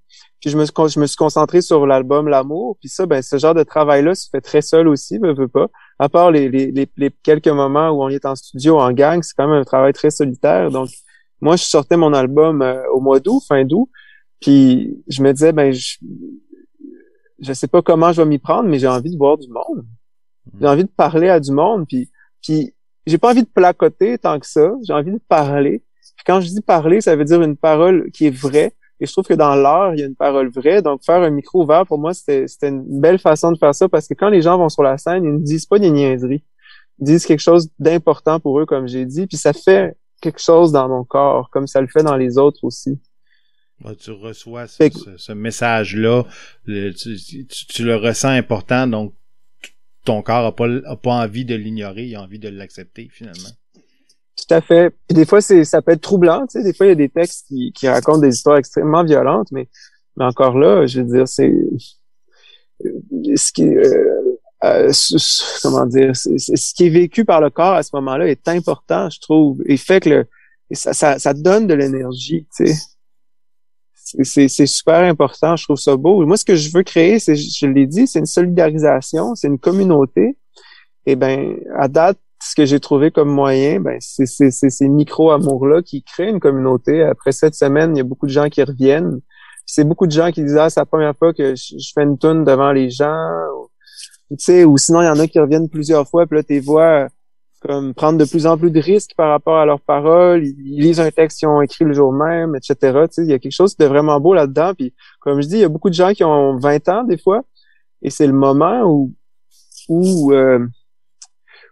Puis je me, je me suis concentré sur l'album L'amour. Puis ça, ben, ce genre de travail-là se fait très seul aussi, ne veut pas. À part les, les, les, quelques moments où on est en studio en gang, c'est quand même un travail très solitaire. Donc, moi, je sortais mon album euh, au mois d'août, fin d'août. Puis je me disais, ben, je, je sais pas comment je vais m'y prendre, mais j'ai envie de voir du monde. J'ai envie de parler à du monde. Puis, puis j'ai pas envie de placoter tant que ça. J'ai envie de parler. Puis quand je dis parler, ça veut dire une parole qui est vraie. Et je trouve que dans l'art, il y a une parole vraie. Donc, faire un micro ouvert, pour moi, c'était une belle façon de faire ça parce que quand les gens vont sur la scène, ils ne disent pas des niaiseries. Ils disent quelque chose d'important pour eux, comme j'ai dit. Puis ça fait quelque chose dans mon corps, comme ça le fait dans les autres aussi. tu reçois ce, message-là, tu, tu, le ressens important, donc ton corps a pas, a pas envie de l'ignorer, il a envie de l'accepter finalement. Tout à fait. Puis des fois, c'est, ça peut être troublant. Tu sais, des fois, il y a des textes qui, qui racontent des histoires extrêmement violentes, mais, mais encore là, je veux dire, c'est ce qui, euh, euh, comment dire, ce qui est vécu par le corps à ce moment-là est important, je trouve, et fait que le, ça, ça, ça donne de l'énergie. Tu sais c'est super important. Je trouve ça beau. Moi, ce que je veux créer, c'est, je l'ai dit, c'est une solidarisation, c'est une communauté. Et ben, à date, ce que j'ai trouvé comme moyen, ben, c'est ces micro-amours-là qui créent une communauté. Après cette semaine, il y a beaucoup de gens qui reviennent. C'est beaucoup de gens qui disent, ah, c'est la première fois que je, fais une tune devant les gens. Ou, tu sais, ou sinon, il y en a qui reviennent plusieurs fois, puis là, tes voix comme prendre de plus en plus de risques par rapport à leurs paroles. Ils, lisent un texte qu'ils ont écrit le jour même, etc. Tu sais, il y a quelque chose de vraiment beau là-dedans. Puis comme je dis, il y a beaucoup de gens qui ont 20 ans des fois, et c'est le moment où où euh,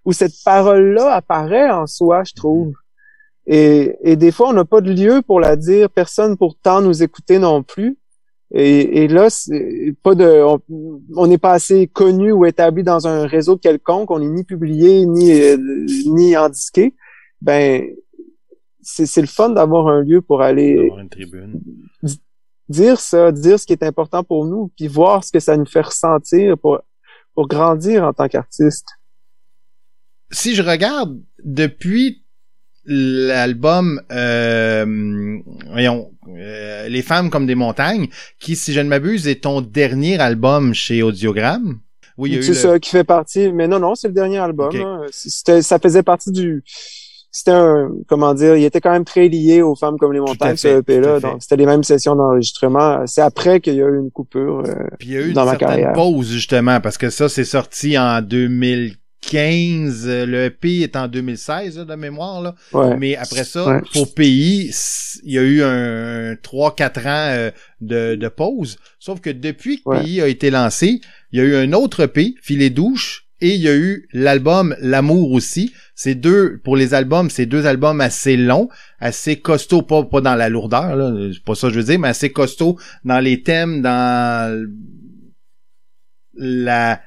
où cette parole-là apparaît en soi, je trouve. Et, et des fois, on n'a pas de lieu pour la dire, personne pourtant nous écouter non plus. Et, et là, c'est pas de, on n'est pas assez connu ou établi dans un réseau quelconque, on n'est ni publié ni euh, ni indiqué. Ben, c'est le fun d'avoir un lieu pour aller une tribune. dire ça, dire ce qui est important pour nous, puis voir ce que ça nous fait ressentir pour pour grandir en tant qu'artiste. Si je regarde depuis l'album euh, voyons euh, les femmes comme des montagnes qui si je ne m'abuse est ton dernier album chez Audiogramme. Oui c'est ça qui fait partie mais non non c'est le dernier album hein. c'était ça faisait partie du c'était un comment dire il était quand même très lié aux femmes comme les montagnes ce EP là donc c'était les mêmes sessions d'enregistrement. C'est après qu'il y a eu une coupure euh, Puis il y a eu dans une ma carrière. pause justement parce que ça c'est sorti en 2000 15, le EP est en 2016 là, de mémoire là. Ouais. Mais après ça, Ouais. pour pays, il y a eu un 3-4 ans euh, de, de pause. Sauf que depuis que pays a été lancé, il y a eu un autre EP, Filet douche, et il y a eu l'album L'amour aussi. C'est deux, pour les albums, c'est deux albums assez longs, assez costauds, pas, pas dans la lourdeur, là, c'est pas ça que je veux dire, mais assez costauds dans les thèmes, dans la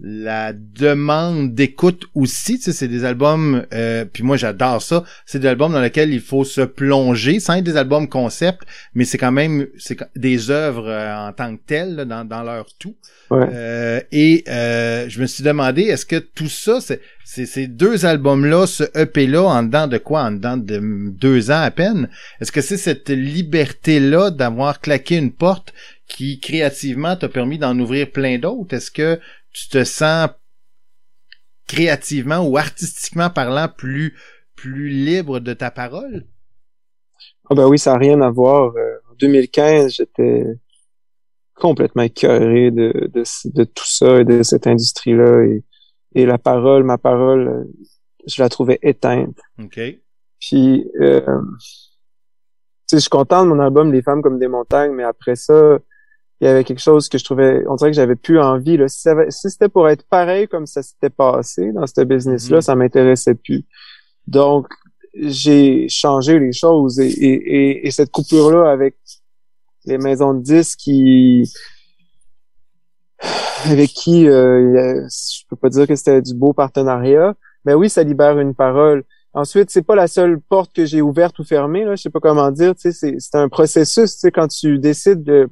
la demande d'écoute aussi, tu sais, c'est des albums, euh, puis moi j'adore ça, c'est des albums dans lesquels il faut se plonger, sans être des albums concept, mais c'est quand même c'est des œuvres euh, en tant que telles, là, dans, dans leur tout. Ouais. Euh, et euh, je me suis demandé, est-ce que tout ça, c'est, c'est ces deux albums-là, ce EP-là, en dedans de quoi? En dedans de deux ans à peine, est-ce que c'est cette liberté-là d'avoir claqué une porte qui, créativement, t'a permis d'en ouvrir plein d'autres? Est-ce que tu te sens créativement ou artistiquement parlant plus plus libre de ta parole? Ah ben oui, ça n'a rien à voir. Euh, En 2015, j'étais complètement écœuré de, de, de tout ça et de cette industrie-là. Et, et la parole, ma parole, euh, je la trouvais éteinte. OK. Puis, euh, tu sais, je suis content de mon album Les femmes comme des montagnes, mais après ça, il y avait quelque chose que je trouvais, on dirait que j'avais plus envie. Là. Si, ça avait- si c'était pour être pareil comme ça s'était passé dans ce business-là, Mhm. ça m'intéressait plus. Donc, j'ai changé les choses et, et, et, et cette coupure-là avec les maisons de disques qui avec qui euh, je peux pas dire que c'était du beau partenariat, mais oui, ça libère une parole. Ensuite, c'est pas la seule porte que j'ai ouverte ou fermée, là, je sais pas comment dire, tu sais, c'est, c'est un processus, tu sais, quand tu décides de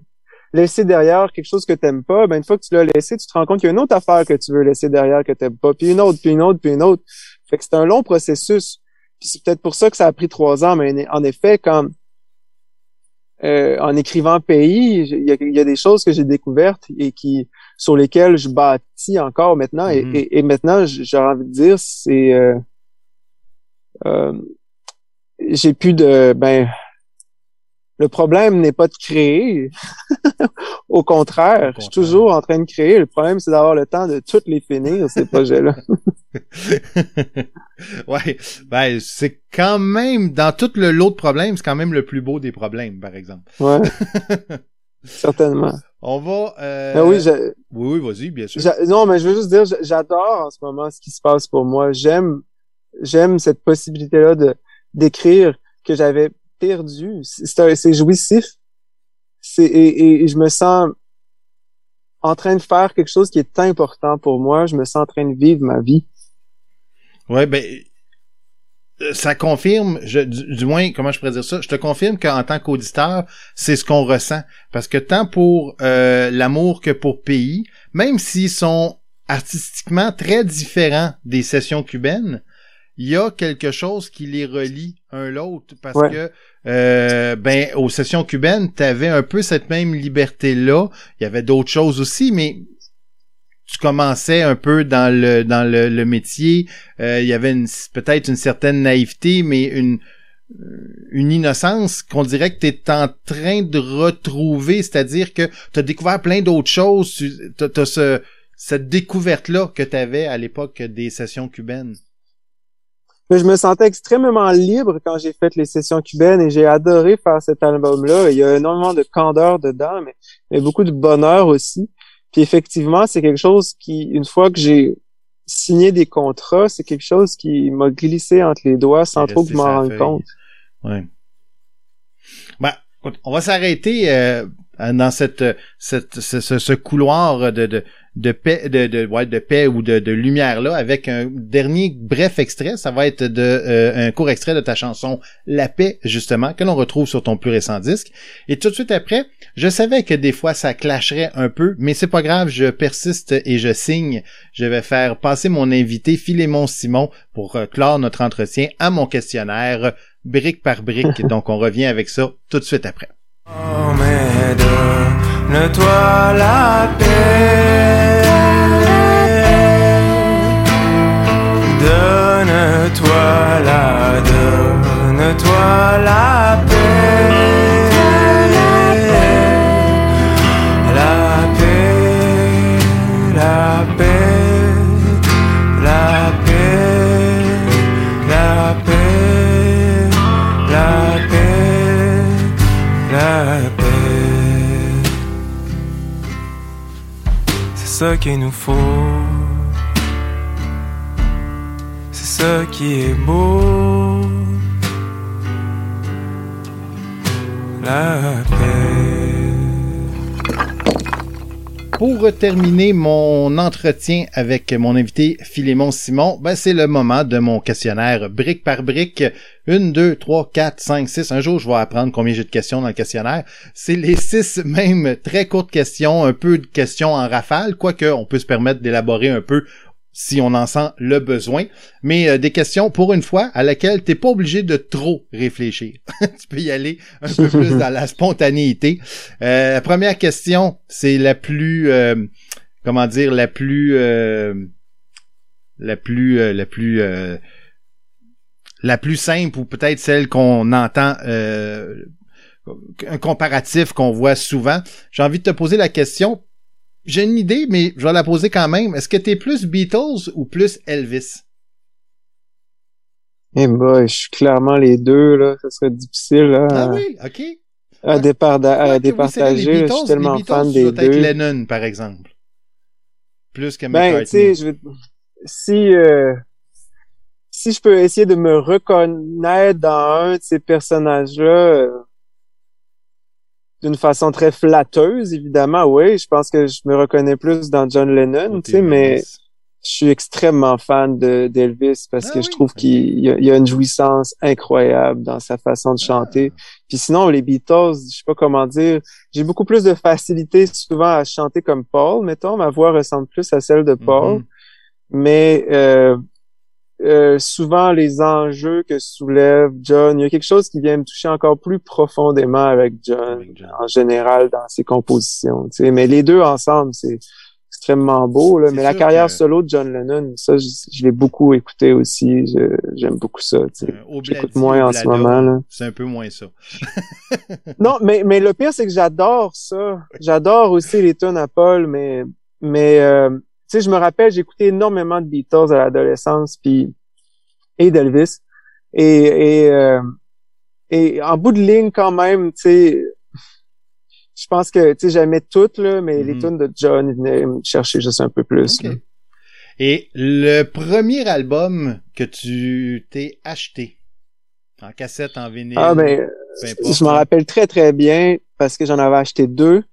laisser derrière quelque chose que t'aimes pas, ben une fois que tu l'as laissé, tu te rends compte qu'il y a une autre affaire que tu veux laisser derrière que t'aimes pas, puis une autre, puis une autre, puis une autre. Fait que c'est un long processus. Puis c'est peut-être pour ça que ça a pris trois ans, mais en effet, quand euh, en écrivant Pays, il y a, il y a des choses que j'ai découvertes et qui sur lesquelles je bâtis encore maintenant. Et- Mhm. Et, et maintenant, j- j'aurais envie de dire, c'est euh, euh, j'ai plus de ben le problème n'est pas de créer. Au contraire, Au je suis toujours en train de créer. Le problème, c'est d'avoir le temps de toutes les finir, ces projets-là. ouais, ben c'est quand même dans tout le lot de problèmes, c'est quand même le plus beau des problèmes, par exemple. Ouais. Certainement. On va. Euh... Ben oui, je- oui, oui, vas-y, bien sûr. non, mais je veux juste dire, j'adore en ce moment ce qui se passe pour moi. J'aime, j'aime cette possibilité-là de d'écrire que j'avais C'est jouissif. Et, je me sens en train de faire quelque chose qui est important pour moi. Je me sens en train de vivre ma vie. Ouais, ben ça confirme, du moins, comment je pourrais dire ça, je te confirme qu'en tant qu'auditeur, c'est ce qu'on ressent. Parce que tant pour euh, l'amour que pour pays, même s'ils sont artistiquement très différents des sessions cubaines, il y a quelque chose qui les relie un l'autre parce Ouais. que euh, ben aux sessions cubaines, tu avais un peu cette même liberté là, il y avait d'autres choses aussi mais tu commençais un peu dans le dans le, le métier, euh, il y avait une- peut-être une certaine naïveté mais une une innocence qu'on dirait que tu es en train de retrouver, c'est-à-dire que tu as découvert plein d'autres choses, tu as, ce cette découverte là que tu avais à l'époque des sessions cubaines. Mais je me sentais extrêmement libre quand j'ai fait les sessions cubaines et j'ai adoré faire cet album-là. Il y a énormément de candeur dedans, mais, mais beaucoup de bonheur aussi. Puis effectivement, c'est quelque chose qui, une fois que j'ai signé des contrats, c'est quelque chose qui m'a glissé entre les doigts sans trop que je m'en rende compte. Ouais. Ben, on va s'arrêter euh, dans cette, cette ce, ce, couloir de, de, de paix, de, de, ouais, de paix ou de, de lumière là, avec un dernier bref extrait. Ça va être de euh, un court extrait de ta chanson La paix, justement, que l'on retrouve sur ton plus récent disque. Et tout de suite après, je savais que des fois ça clasherait un peu, mais c'est pas grave, je persiste et je signe. Je vais faire passer mon invité Philémon Simon pour euh, clore notre entretien à mon questionnaire brique par brique. Donc on revient avec ça tout de suite après. Oh, mais donne-toi la paix. Donne-toi la, donne-toi la paix. Ce qu'il nous faut. C'est ce qui est beau. La paix. Pour terminer mon entretien avec mon invité Philémon Simon, ben c'est le moment de mon questionnaire brique par brique. Une, deux, trois, quatre, cinq, six. Un jour, je vais apprendre combien j'ai de questions dans le questionnaire. C'est les six mêmes très courtes questions, un peu de questions en rafale, quoique on peut se permettre d'élaborer un peu si on en sent le besoin, mais euh, des questions pour une fois à laquelle t'es pas obligé de trop réfléchir. tu peux y aller un peu plus dans la spontanéité. Euh, la première question, c'est la plus, euh, comment dire, la plus, euh, la plus, euh, la plus, euh, la plus simple ou peut-être celle qu'on entend. un comparatif qu'on voit souvent. J'ai envie de te poser la question j'ai une idée, mais je vais la poser quand même. Est-ce que t'es plus Beatles ou plus Elvis? Eh ben, je suis clairement les deux, là. Ça serait difficile, là. Ah oui, ok. À, départ, à départager, je suis tellement fan des deux. Lennon, par exemple. Plus que Ben, tu sais, je vais... si, euh... si je peux essayer de me reconnaître dans un de ces personnages-là, euh, d'une façon très flatteuse, évidemment, oui. Je pense que je me reconnais plus dans John Lennon, tu sais, mais je suis extrêmement fan de d'Elvis parce Ah que je trouve qu'il y, a- il y a une jouissance incroyable dans sa façon de chanter. Puis sinon, les Beatles, je sais pas comment dire, j'ai beaucoup plus de facilité souvent à chanter comme Paul, mettons. Ma voix ressemble plus à celle de Paul. Mhm. Mais euh, euh, souvent, les enjeux que soulève John, il y a quelque chose qui vient me toucher encore plus profondément avec John, Avec John. en général, dans ses compositions. tu sais. Mais les deux ensemble, c'est extrêmement beau. Là. Mais la carrière que- solo de John Lennon, ça, je, je l'ai beaucoup écouté aussi. J'aime beaucoup ça. tu sais. Euh, J'écoute moins en ce moment. C'est un peu moins ça. Non, mais, mais le pire, c'est que j'adore ça. J'adore aussi les tunes à Paul, mais, mais euh, sais, je me rappelle, j'écoutais énormément de Beatles à l'adolescence, puis et d'Elvis. Et, et, euh, et en bout de ligne, quand même, tu sais, je pense que, tu sais, j'aimais toutes, là, mais les Mhm. tunes de John venaient me chercher juste un peu plus. Et le premier album que tu t'es acheté? En cassette, en vinyle, Ah, ben, je m'en hein. rappelle très, très bien parce que j'en avais acheté deux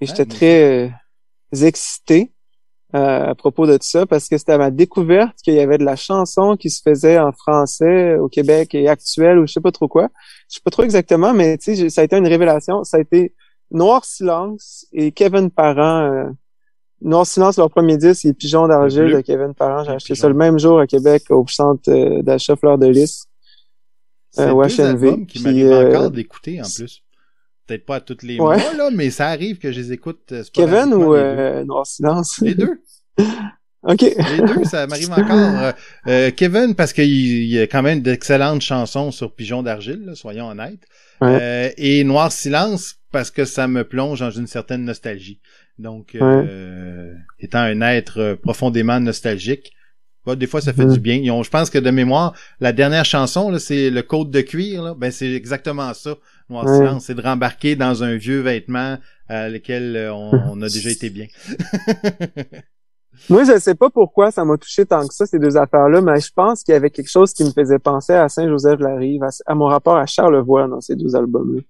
et j'étais très euh, excité euh, à propos de ça parce que c'était à ma découverte qu'il y avait de la chanson qui se faisait en français au Québec et actuelle ou je sais pas trop quoi. Je sais pas trop exactement, mais tu sais, ça a été une révélation. Ça a été Noir Silence et Kevin Parent. euh, Noir Silence, leur premier disque, c'est Pigeon d'argile de Kevin Parent. J'ai acheté ça le même jour à Québec au centre euh, d'achat Fleur de Lys. C'est euh, au albums qui puis, m'arrivent euh, encore d'écouter en plus. Peut-être pas à toutes les Ouais. mois, là, mais ça arrive que je les écoute. euh, Kevin ou euh, Noir Silence? Les deux. OK. Les deux, ça m'arrive encore. Euh, euh, Kevin, parce qu'il il y a quand même d'excellentes chansons sur Pigeon d'argile, soyons honnêtes. Ouais. Euh, et Noir Silence, parce que ça me plonge dans une certaine nostalgie. Donc, euh, étant un être euh, profondément nostalgique, Bah, des fois, ça fait du bien. Ils ont, je pense que de mémoire, la dernière chanson, c'est le code de cuir. Là. Ben, c'est exactement ça. Noir Ouais. silence, c'est de rembarquer dans un vieux vêtement à lequel euh, on, on a déjà été bien. Moi, je sais pas pourquoi ça m'a touché tant que ça, ces deux affaires-là, mais je pense qu'il y avait quelque chose qui me faisait penser à Saint-Joseph-la-Rive, à, à mon rapport à Charlevoix dans ces deux albums-là.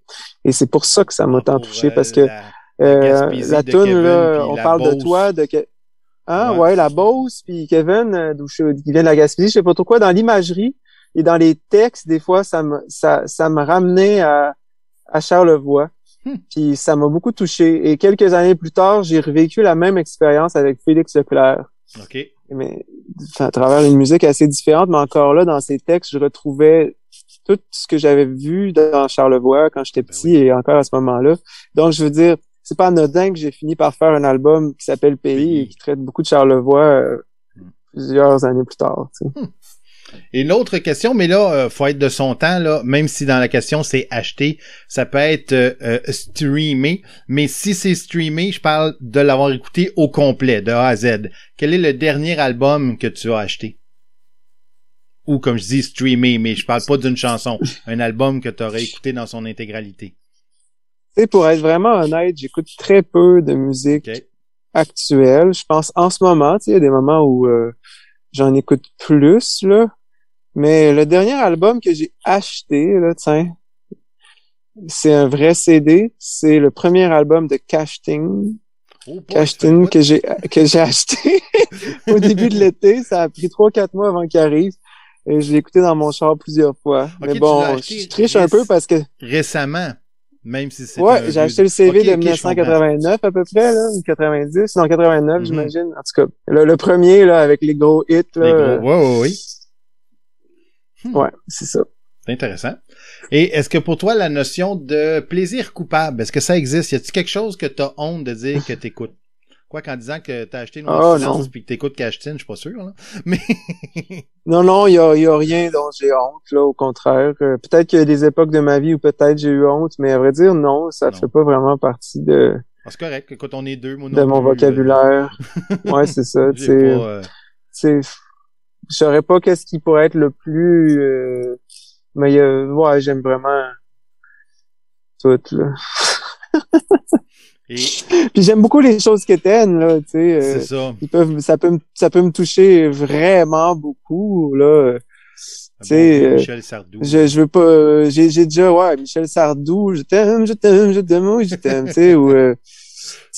Et c'est pour ça que ça m'a tant Pour, touché, euh, parce que la- euh, la tune Kevin, là, on parle de toi, de que... Hein, Ouais. ouais. la Beauce, puis Kevin, euh, d'où je, qui vient de la Gaspésie, je sais pas trop quoi, dans l'imagerie et dans les textes, des fois, ça me, ça, ça me ramenait à, à Charlevoix. Hmm. Puis ça m'a beaucoup touché. Et quelques années plus tard, j'ai revécu la même expérience avec Félix Leclerc. OK. Mais à travers une musique assez différente, mais encore là, dans ses textes, je retrouvais tout ce que j'avais vu dans Charlevoix quand j'étais Ben petit oui. et encore à ce moment-là. Donc, je veux dire, c'est pas anodin que j'ai fini par faire un album qui s'appelle Pays, et qui traite beaucoup de Charlevoix euh, Hmm. plusieurs années plus tard. tu sais. Et une autre question, mais là, euh, faut être de son temps, là, même si dans la question c'est acheter, ça peut être euh, euh, streamé, mais si c'est streamé, je parle de l'avoir écouté au complet, de A à Z. Quel est le dernier album que tu as acheté? Ou comme je dis, streamé, mais je parle pas d'une chanson, un album que tu aurais écouté dans son intégralité. Sais, pour être vraiment honnête, j'écoute très peu de musique actuelle. Je pense en ce moment, il y a des moments où euh, j'en écoute plus, là. Mais le dernier album que j'ai acheté, là, tiens, c'est un vrai CD. C'est le premier album de Cashting. Oh, que j'ai que j'ai acheté au début de l'été. Ça a pris trois, quatre mois avant qu'il arrive. Et je l'ai écouté dans mon char plusieurs fois. Mais bon, je triche un peu parce que Récemment, même si c'est ouais, j'ai acheté le CV de ok, je comprends. 1989 à peu près là, ou 90, non 89 Mhm. j'imagine. En tout cas, le, le premier là avec les gros hits là. Les gros- ouais, ouais, ouais. Hmm. ouais, c'est ça. C'est intéressant. Et est-ce que pour toi, la notion de plaisir coupable, est-ce que ça existe? Y a-t-il quelque chose que t'as honte de dire que t'écoutes? Quoi qu'en disant que t'as acheté Noir Oh, Silence non. puis que t'écoutes Cashtin, je suis pas sûr, là. Mais, Non, non, il y a, y a rien dont j'ai honte, là, au contraire. Euh, peut-être qu'il y a des époques de ma vie où peut-être j'ai eu honte, mais à vrai dire, non, ça Non. fait pas vraiment partie de, Ah, c'est correct. Écoute, on est deux, moi de non mon plus, vocabulaire. ouais, c'est ça, euh, tu sais. pas, euh, tu sais, je saurais pas qu'est-ce qui pourrait être le plus, euh, mais a- ouais, j'aime vraiment tout, là. et Puis j'aime beaucoup les choses quétaines, là, tu sais. euh, c'est ça. ils peuvent, ça peut, me- ça peut me toucher vraiment beaucoup, là. Un sais, bon vieux euh, Michel Sardou. Je, je veux pas, euh, j'ai, j'ai déjà, ouais, Michel Sardou, je t'aime, je t'aime, je t'aime, oui, je t'aime, tu sais, ou, euh, tu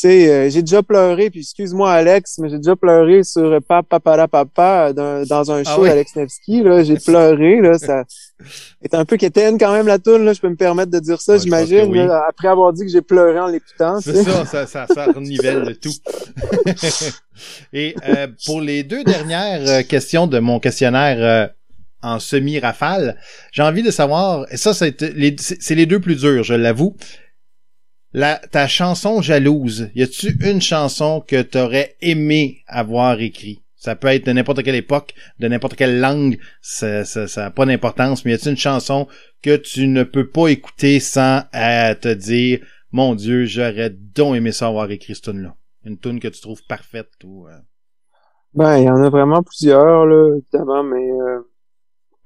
sais, euh, j'ai déjà pleuré, puis excuse-moi Alex, mais j'ai déjà pleuré sur Papa Papa Papa dans, dans un Ah show oui? d'Alex Nevsky, là, j'ai pleuré, là, ça est un peu quétaine quand même la toune, là, je peux me permettre de dire ça, Ouais, j'imagine, oui. après avoir dit que j'ai pleuré en l'écoutant, tu C'est ça, ça, ça, ça renivelle le tout. Et euh, pour les deux dernières euh, questions de mon questionnaire euh, en semi-rafale, j'ai envie de savoir, et ça, c'est les, les deux plus durs, je l'avoue. La, ta chanson jalouse, y a-tu une chanson que t'aurais aimé avoir écrit? Ça peut être de n'importe quelle époque, de n'importe quelle langue, ça, ça, ça pas d'importance, mais y a-tu une chanson que tu ne peux pas écouter sans euh, te dire, mon Dieu, j'aurais donc aimé ça avoir écrit cette tune là Une tune que tu trouves parfaite ou... euh, Ben, il y en a vraiment plusieurs, là, évidemment, mais euh,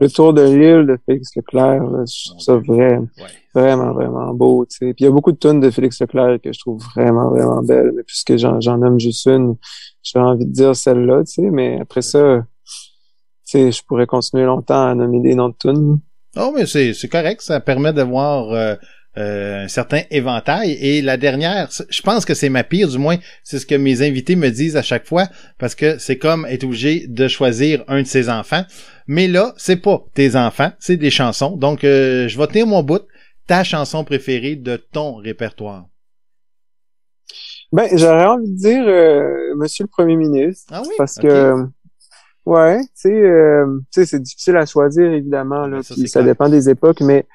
le tour de l'île de Félix Leclerc, là, je trouve ça vrai, Ouais. vraiment, vraiment beau, tu sais. Puis il y a beaucoup de tunes de Félix Leclerc que je trouve vraiment, vraiment belles, mais puisque j'en, j'en nomme juste une, j'ai envie de dire celle-là, tu sais, mais après ça, tu sais, je pourrais continuer longtemps à nommer des noms de tunes. Oh, mais c'est, c'est correct, ça permet de voir euh, euh, un certain éventail. Et la dernière, je pense que c'est ma pire, du moins, c'est ce que mes invités me disent à chaque fois, parce que c'est comme être obligé de choisir un de ses enfants. Mais là, c'est pas tes enfants, c'est des chansons. Donc, euh, je vais tenir mon bout. Ta chanson préférée de ton répertoire. Ben, j'aurais envie de dire euh, Monsieur le Premier ministre, Ah oui? parce que ouais, tu sais, euh, tu sais, c'est difficile à choisir évidemment là, Ben, ça, puis c'est ça clair. dépend des époques, mais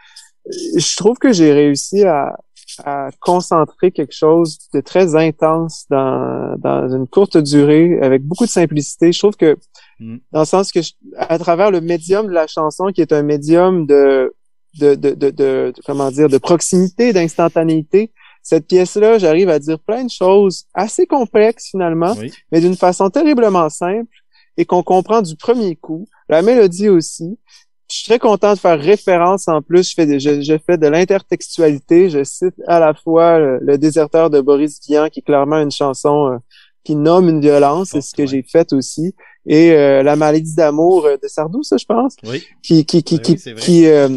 je trouve que j'ai réussi à, à concentrer quelque chose de très intense dans dans une courte durée avec beaucoup de simplicité. Je trouve que Mm. dans le sens que je- à travers le médium de la chanson qui est un médium de de, de, de, comment dire de proximité, d'instantanéité, cette pièce-là, j'arrive à dire plein de choses assez complexes finalement, Oui. mais d'une façon terriblement simple. et qu'on comprend du premier coup. La mélodie aussi. Je suis très content de faire référence en plus. Je fais de, je, fais de l'intertextualité. Je cite à la fois le, déserteur de Boris Vian, qui est clairement une chanson euh, qui nomme une violence, c'est ce que j'ai fait aussi. Et euh, la maladie d'amour de Sardou, ça, je pense. Oui. Qui qui qui qui, qui euh,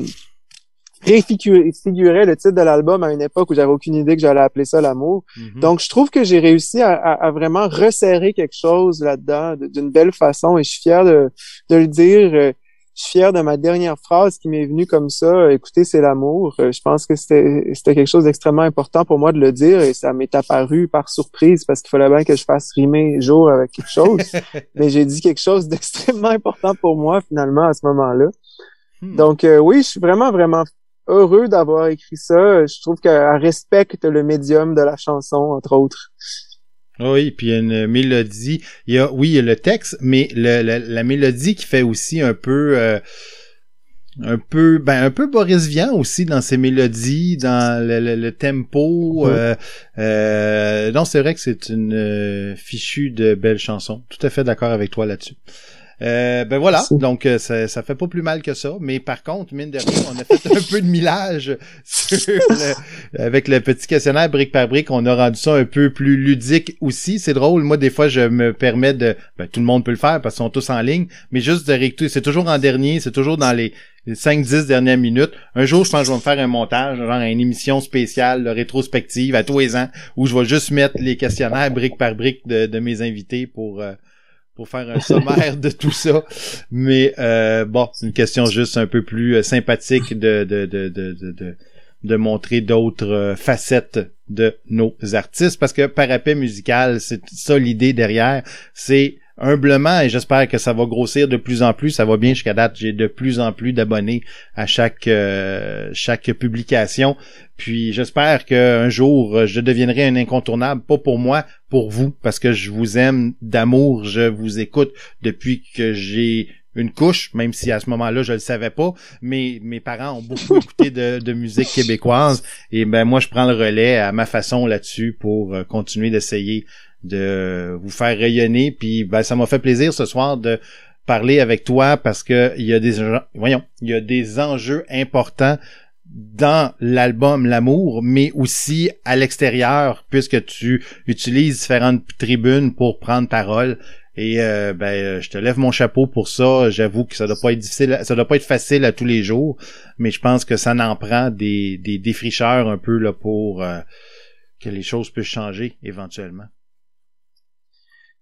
réfigurait le titre de l'album à une époque où j'avais aucune idée que j'allais appeler ça l'amour. Mhm. Donc, je trouve que j'ai réussi à, à, vraiment resserrer quelque chose là-dedans d'une belle façon et je suis fier de, de le dire je suis fier de ma dernière phrase qui m'est venue comme ça. Écoutez, c'est l'amour. Euh, je pense que c'était c'était quelque chose d'extrêmement important pour moi de le dire et ça m'est apparu par surprise parce qu'il fallait bien que je fasse rimer jour avec quelque chose. Mais j'ai dit quelque chose d'extrêmement important pour moi finalement à ce moment-là. Hmm. Donc euh, oui, je suis vraiment vraiment heureux d'avoir écrit ça. Je trouve qu'elle respecte le médium de la chanson entre autres. Oui, puis il y a une mélodie. Il y a, oui, il y a le texte, mais le, la mélodie qui fait aussi un peu, euh, un peu, ben un peu Boris Vian aussi dans ses mélodies, dans le, tempo. Euh, euh, non, c'est vrai que c'est une euh, fichue de belle chanson. Tout à fait d'accord avec toi là-dessus. Euh, ben voilà, donc euh, ça, ça fait pas plus mal que ça, mais par contre, mine de rien, on a fait un peu de millage avec le petit questionnaire brique par brique, on a rendu ça un peu plus ludique aussi. C'est drôle, moi des fois je me permets de, ben, tout le monde peut le faire parce qu'ils sont tous en ligne, mais juste de réécouter, c'est toujours en dernier, c'est toujours dans les 5-10 dernières minutes. Un jour, je pense que je vais me faire un montage, genre une émission spéciale, rétrospective à tous les ans, où je vais juste mettre les questionnaires brique par brique de, de mes invités pour euh, pour faire un sommaire de tout ça. Mais euh, bon, c'est une question juste un peu plus euh, sympathique de, de, de, de, de, montrer d'autres euh, facettes de nos artistes parce que parapet musical, c'est ça l'idée derrière, c'est humblement et j'espère que ça va grossir de plus en plus. Ça va bien jusqu'à date. J'ai de plus en plus d'abonnés à chaque euh, chaque publication. Puis j'espère qu'un jour je deviendrai un incontournable, pas pour moi, pour vous, parce que je vous aime d'amour. Je vous écoute depuis que j'ai une couche, même si à ce moment-là je le savais pas, mais mes parents ont beaucoup écouté de, de, musique québécoise et ben moi je prends le relais à ma façon là-dessus pour euh, continuer d'essayer de vous faire rayonner. Puis ben, ça m'a fait plaisir ce soir de parler avec toi parce que il y a des voyons, il y a des enjeux importants dans l'album L'amour, mais aussi à l'extérieur, puisque tu utilises différentes tribunes pour prendre parole. Et euh, ben, je te lève mon chapeau pour ça. J'avoue que ça doit pas être difficile, ça doit pas être facile à tous les jours, mais je pense que ça n'en prend des, des défricheurs un peu là pour euh, que les choses puissent changer éventuellement.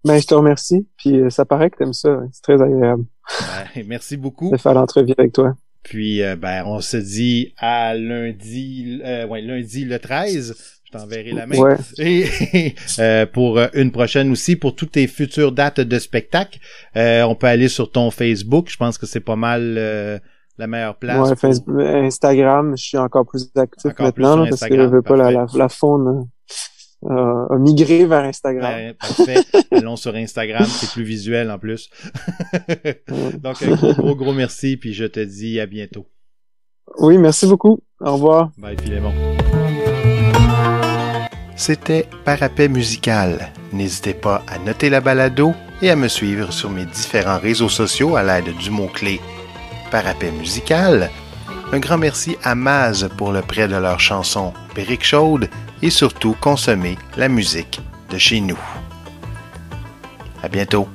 Ben, je te remercie. Puis euh, ça paraît que t'aimes ça. Hein. C'est très agréable. Ben, merci beaucoup. De faire l'entrevue avec toi. Puis euh, ben, on se dit à lundi, euh, ouais, lundi le 13. Je t'enverrai la main. Ouais. Et pour une prochaine aussi, pour toutes tes futures dates de spectacle, on peut aller sur ton Facebook. Je pense que c'est pas mal la meilleure place. Ouais, Facebook, Instagram, je suis encore plus actif maintenant parce que je veux pas la, la, la faune. Euh, a migré vers Instagram. parfait. Allons sur Instagram, c'est plus visuel en plus. Donc, un gros, gros, gros merci, puis je te dis à bientôt. Oui, merci beaucoup. Au revoir. Bye, Philémon. C'était Parapet Musical. N'hésitez pas à noter la balado et à me suivre sur mes différents réseaux sociaux à l'aide du mot-clé Parapet Musical. Un grand merci à Maz pour le prêt de leur chanson Périque chaude et surtout consommer la musique de chez nous. À bientôt.